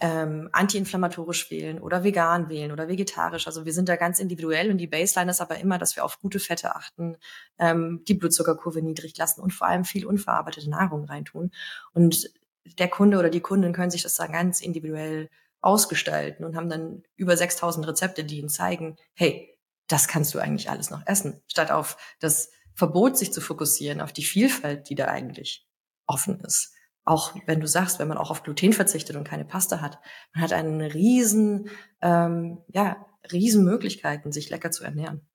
ähm, antiinflammatorisch wählen oder vegan wählen oder vegetarisch. Also wir sind da ganz individuell und die Baseline ist aber immer, dass wir auf gute Fette achten, ähm, die Blutzuckerkurve niedrig lassen und vor allem viel unverarbeitete Nahrung reintun. Und der Kunde oder die Kundin können sich das dann ganz individuell ausgestalten und haben dann über 6000 Rezepte, die ihnen zeigen, hey, das kannst du eigentlich alles noch essen, statt auf das Verbot sich zu fokussieren, auf die Vielfalt, die da eigentlich offen ist. Auch wenn du sagst, wenn man auch auf Gluten verzichtet und keine Pasta hat, man hat einen riesen, ähm, ja, riesen Möglichkeiten, sich lecker zu ernähren.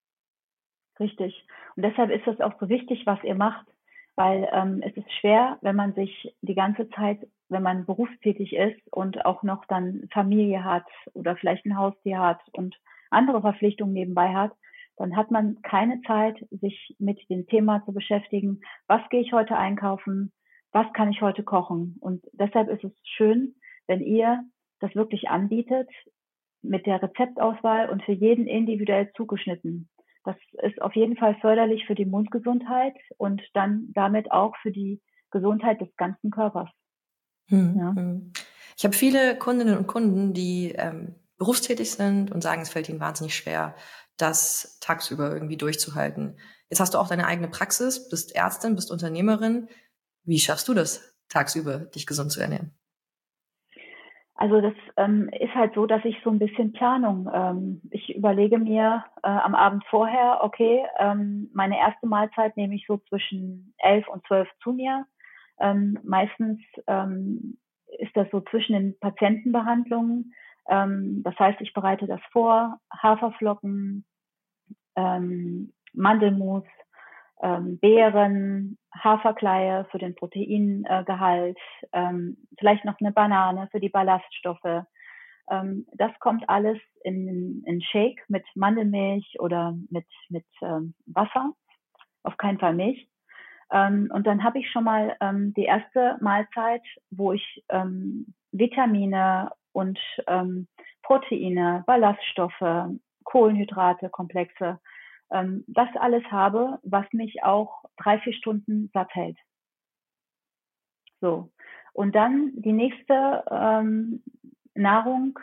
Richtig. Und deshalb ist es auch so wichtig, was ihr macht, weil ähm, es ist schwer, wenn man sich die ganze Zeit, wenn man berufstätig ist und auch noch dann Familie hat oder vielleicht ein Haustier hat und andere Verpflichtungen nebenbei hat, dann hat man keine Zeit, sich mit dem Thema zu beschäftigen, was gehe ich heute einkaufen, was kann ich heute kochen. Und deshalb ist es schön, wenn ihr das wirklich anbietet mit der Rezeptauswahl und für jeden individuell zugeschnitten. Das ist auf jeden Fall förderlich für die Mundgesundheit und dann damit auch für die Gesundheit des ganzen Körpers.
Hm, ja. Hm. Ich habe viele Kundinnen und Kunden, die ähm, berufstätig sind und sagen, es fällt ihnen wahnsinnig schwer, das tagsüber irgendwie durchzuhalten. Jetzt hast du auch deine eigene Praxis, bist Ärztin, bist Unternehmerin. Wie schaffst du das, tagsüber dich gesund zu ernähren?
Also das ähm, ist halt so, dass ich so ein bisschen Planung, ähm, ich überlege mir äh, am Abend vorher, okay, ähm, meine erste Mahlzeit nehme ich so zwischen elf und zwölf zu mir. Ähm, meistens ähm, ist das so zwischen den Patientenbehandlungen. Ähm, das heißt, ich bereite das vor, Haferflocken, ähm, Mandelmus, ähm, Beeren, Haferkleie für den Proteingehalt, ähm, vielleicht noch eine Banane für die Ballaststoffe. Ähm, das kommt alles in, in Shake mit Mandelmilch oder mit, mit ähm, Wasser, auf keinen Fall Milch. Ähm, und dann habe ich schon mal ähm, die erste Mahlzeit, wo ich ähm, Vitamine und ähm, Proteine, Ballaststoffe, Kohlenhydrate, Komplexe ähm, das alles habe, was mich auch drei, vier Stunden satt hält. So. Und dann die nächste ähm, Nahrung,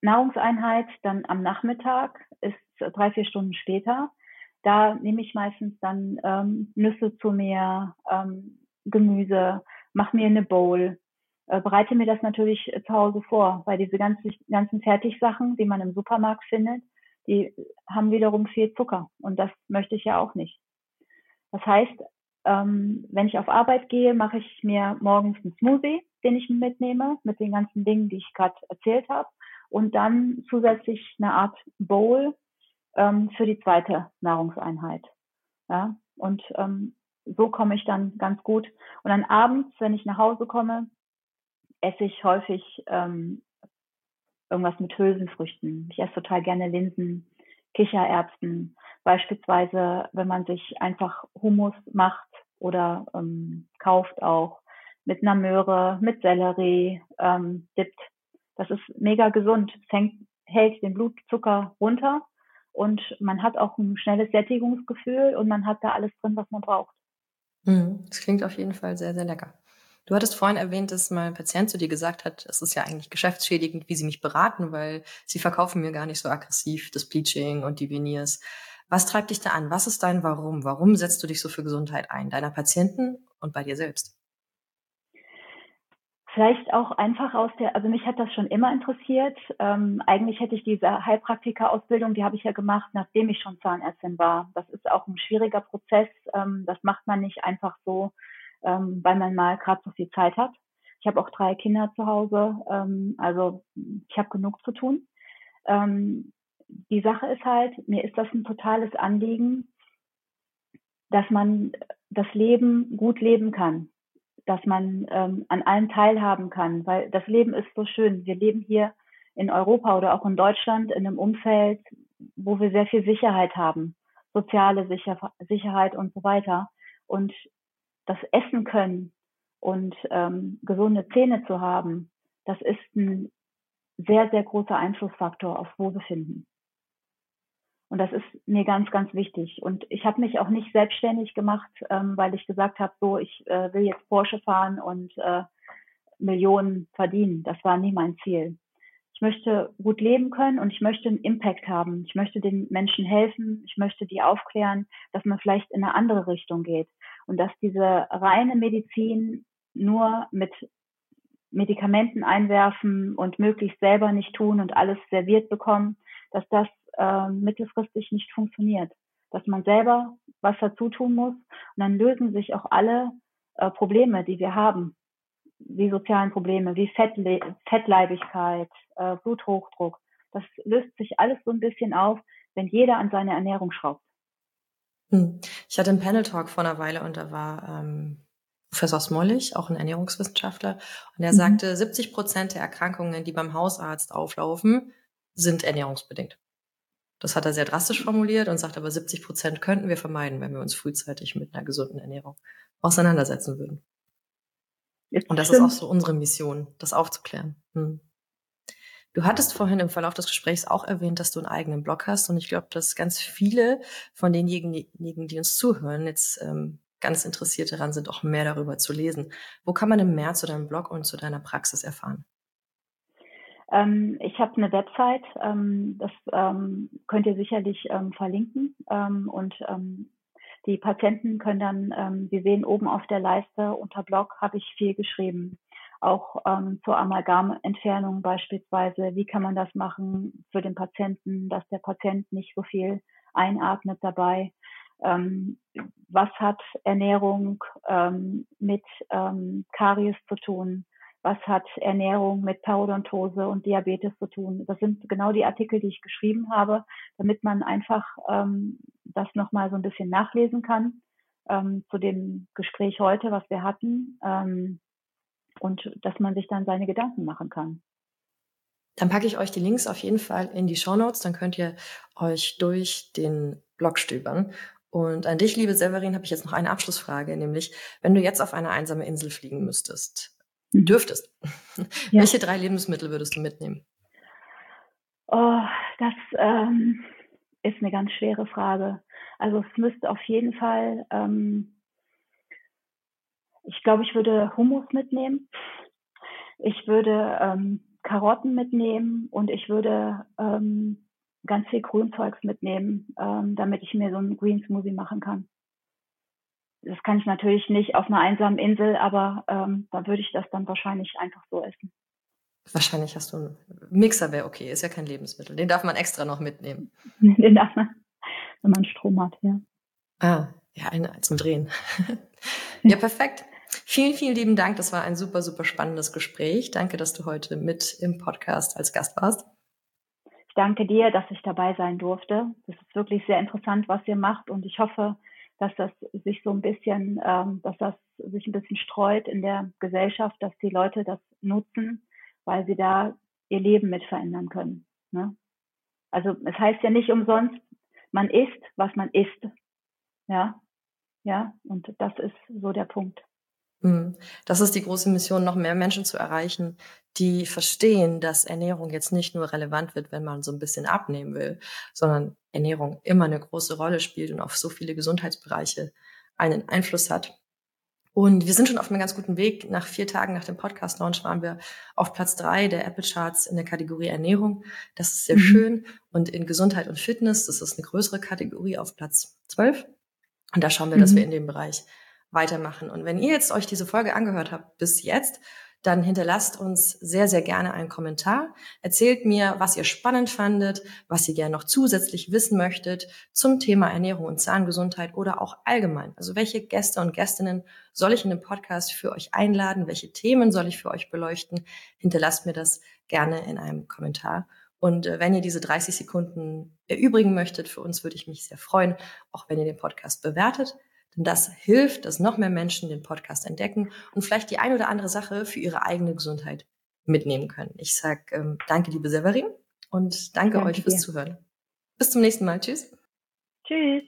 Nahrungseinheit dann am Nachmittag ist drei, vier Stunden später. Da nehme ich meistens dann ähm, Nüsse zu mir, ähm, Gemüse, mache mir eine Bowl, äh, bereite mir das natürlich zu Hause vor, weil diese ganzen, ganzen Fertigsachen, die man im Supermarkt findet, die haben wiederum viel Zucker und das möchte ich ja auch nicht. Das heißt, ähm, wenn ich auf Arbeit gehe, mache ich mir morgens einen Smoothie, den ich mitnehme, mit den ganzen Dingen, die ich gerade erzählt habe, und dann zusätzlich eine Art Bowl ähm, für die zweite Nahrungseinheit. Ja? Und ähm, so komme ich dann ganz gut. Und dann abends, wenn ich nach Hause komme, esse ich häufig ähm, irgendwas mit Hülsenfrüchten. Ich esse total gerne Linsen, Kichererbsen. Beispielsweise, wenn man sich einfach Hummus macht oder ähm, kauft auch mit einer Möhre, mit Sellerie, ähm, dippt. Das ist mega gesund. Es hält den Blutzucker runter und man hat auch ein schnelles Sättigungsgefühl und man hat da alles drin, was man braucht.
Mhm. Das klingt auf jeden Fall sehr, sehr lecker. Du hattest vorhin erwähnt, dass mal ein Patient zu dir gesagt hat, es ist ja eigentlich geschäftsschädigend, wie sie mich beraten, weil sie verkaufen mir gar nicht so aggressiv das Bleaching und die Veneers. Was treibt dich da an? Was ist dein Warum? Warum setzt du dich so für Gesundheit ein, deiner Patienten und bei dir selbst?
Vielleicht auch einfach aus der, also mich hat das schon immer interessiert. Ähm, eigentlich hätte ich diese Heilpraktika-Ausbildung, die habe ich ja gemacht, nachdem ich schon Zahnärztin war. Das ist auch ein schwieriger Prozess. Ähm, das macht man nicht einfach so ähm, weil man mal gerade so viel Zeit hat. Ich habe auch drei Kinder zu Hause, ähm, also ich habe genug zu tun. Ähm, die Sache ist halt, mir ist das ein totales Anliegen, dass man das Leben gut leben kann, dass man ähm, an allem teilhaben kann, weil das Leben ist so schön. Wir leben hier in Europa oder auch in Deutschland in einem Umfeld, wo wir sehr viel Sicherheit haben, soziale Sicher Sicherheit und so weiter. Und das Essen können und ähm, gesunde Zähne zu haben, das ist ein sehr, sehr großer Einflussfaktor auf Wohlbefinden. Und das ist mir ganz, ganz wichtig. Und ich habe mich auch nicht selbstständig gemacht, ähm, weil ich gesagt habe, so, ich äh, will jetzt Porsche fahren und äh, Millionen verdienen. Das war nie mein Ziel. Ich möchte gut leben können und ich möchte einen Impact haben. Ich möchte den Menschen helfen. Ich möchte die aufklären, dass man vielleicht in eine andere Richtung geht und dass diese reine Medizin nur mit Medikamenten einwerfen und möglichst selber nicht tun und alles serviert bekommen, dass das äh, mittelfristig nicht funktioniert. Dass man selber was dazu tun muss und dann lösen sich auch alle äh, Probleme, die wir haben, wie sozialen Probleme, wie Fettle Fettleibigkeit, äh, Bluthochdruck. Das löst sich alles so ein bisschen auf, wenn jeder an seine Ernährung schraubt.
Hm. Ich hatte einen Panel-Talk vor einer Weile und da war ähm, Professor Smollig, auch ein Ernährungswissenschaftler, und er mhm. sagte, 70 Prozent der Erkrankungen, die beim Hausarzt auflaufen, sind ernährungsbedingt. Das hat er sehr drastisch formuliert und sagt aber, 70 Prozent könnten wir vermeiden, wenn wir uns frühzeitig mit einer gesunden Ernährung auseinandersetzen würden. Und das stimmt. ist auch so unsere Mission, das aufzuklären. Hm. Du hattest vorhin im Verlauf des Gesprächs auch erwähnt, dass du einen eigenen Blog hast und ich glaube, dass ganz viele von denjenigen, die uns zuhören, jetzt ähm, ganz interessiert daran sind, auch mehr darüber zu lesen. Wo kann man im mehr zu deinem Blog und zu deiner Praxis erfahren?
Ähm, ich habe eine Website, ähm, das ähm, könnt ihr sicherlich ähm, verlinken ähm, und ähm, die Patienten können dann, Sie sehen oben auf der Leiste unter Blog habe ich viel geschrieben. Auch ähm, zur Amalgamentfernung beispielsweise. Wie kann man das machen für den Patienten, dass der Patient nicht so viel einatmet dabei? Ähm, was hat Ernährung ähm, mit ähm, Karies zu tun? Was hat Ernährung mit Parodontose und Diabetes zu tun? Das sind genau die Artikel, die ich geschrieben habe, damit man einfach ähm, das nochmal so ein bisschen nachlesen kann ähm, zu dem Gespräch heute, was wir hatten. Und dass man sich dann seine Gedanken machen kann.
Dann packe ich euch die Links auf jeden Fall in die Show Notes, dann könnt ihr euch durch den Blog stöbern. Und an dich, liebe Severin, habe ich jetzt noch eine Abschlussfrage, nämlich wenn du jetzt auf eine einsame Insel fliegen müsstest, mhm. dürftest, ja. welche drei Lebensmittel würdest du mitnehmen?
Oh, das ähm, ist eine ganz schwere Frage. Also es müsste auf jeden Fall ähm, ich glaube, ich würde Hummus mitnehmen. Ich würde ähm, Karotten mitnehmen und ich würde ähm, ganz viel Grünzeugs mitnehmen, ähm, damit ich mir so einen Green Smoothie machen kann. Das kann ich natürlich nicht auf einer einsamen Insel, aber ähm, da würde ich das dann wahrscheinlich einfach so essen.
Wahrscheinlich hast du einen Mixer, wäre okay, ist ja kein Lebensmittel. Den darf man extra noch mitnehmen. [LAUGHS]
Den darf man, wenn man Strom hat, ja.
Ah, ja, eine zum Drehen. [LAUGHS] ja, perfekt. Vielen, vielen lieben Dank. Das war ein super, super spannendes Gespräch. Danke, dass du heute mit im Podcast als Gast warst.
Ich danke dir, dass ich dabei sein durfte. Das ist wirklich sehr interessant, was ihr macht und ich hoffe, dass das sich so ein bisschen, ähm, dass das sich ein bisschen streut in der Gesellschaft, dass die Leute das nutzen, weil sie da ihr Leben mit verändern können. Ne? Also es heißt ja nicht umsonst, man isst, was man isst. Ja, ja, und das ist so der Punkt.
Mhm. Das ist die große Mission, noch mehr Menschen zu erreichen, die verstehen, dass Ernährung jetzt nicht nur relevant wird, wenn man so ein bisschen abnehmen will, sondern Ernährung immer eine große Rolle spielt und auf so viele Gesundheitsbereiche einen Einfluss hat. Und wir sind schon auf einem ganz guten Weg. Nach vier Tagen nach dem Podcast-Launch waren wir auf Platz drei der Apple-Charts in der Kategorie Ernährung. Das ist sehr mhm. schön. Und in Gesundheit und Fitness, das ist eine größere Kategorie auf Platz zwölf. Und da schauen wir, mhm. dass wir in dem Bereich weitermachen. Und wenn ihr jetzt euch diese Folge angehört habt bis jetzt, dann hinterlasst uns sehr, sehr gerne einen Kommentar. Erzählt mir, was ihr spannend fandet, was ihr gerne noch zusätzlich wissen möchtet zum Thema Ernährung und Zahngesundheit oder auch allgemein. Also welche Gäste und Gästinnen soll ich in dem Podcast für euch einladen? Welche Themen soll ich für euch beleuchten? Hinterlasst mir das gerne in einem Kommentar. Und äh, wenn ihr diese 30 Sekunden erübrigen möchtet, für uns würde ich mich sehr freuen, auch wenn ihr den Podcast bewertet. Denn das hilft, dass noch mehr Menschen den Podcast entdecken und vielleicht die ein oder andere Sache für ihre eigene Gesundheit mitnehmen können. Ich sage ähm, danke, liebe Severin, und danke, danke euch fürs dir. Zuhören. Bis zum nächsten Mal. Tschüss.
Tschüss.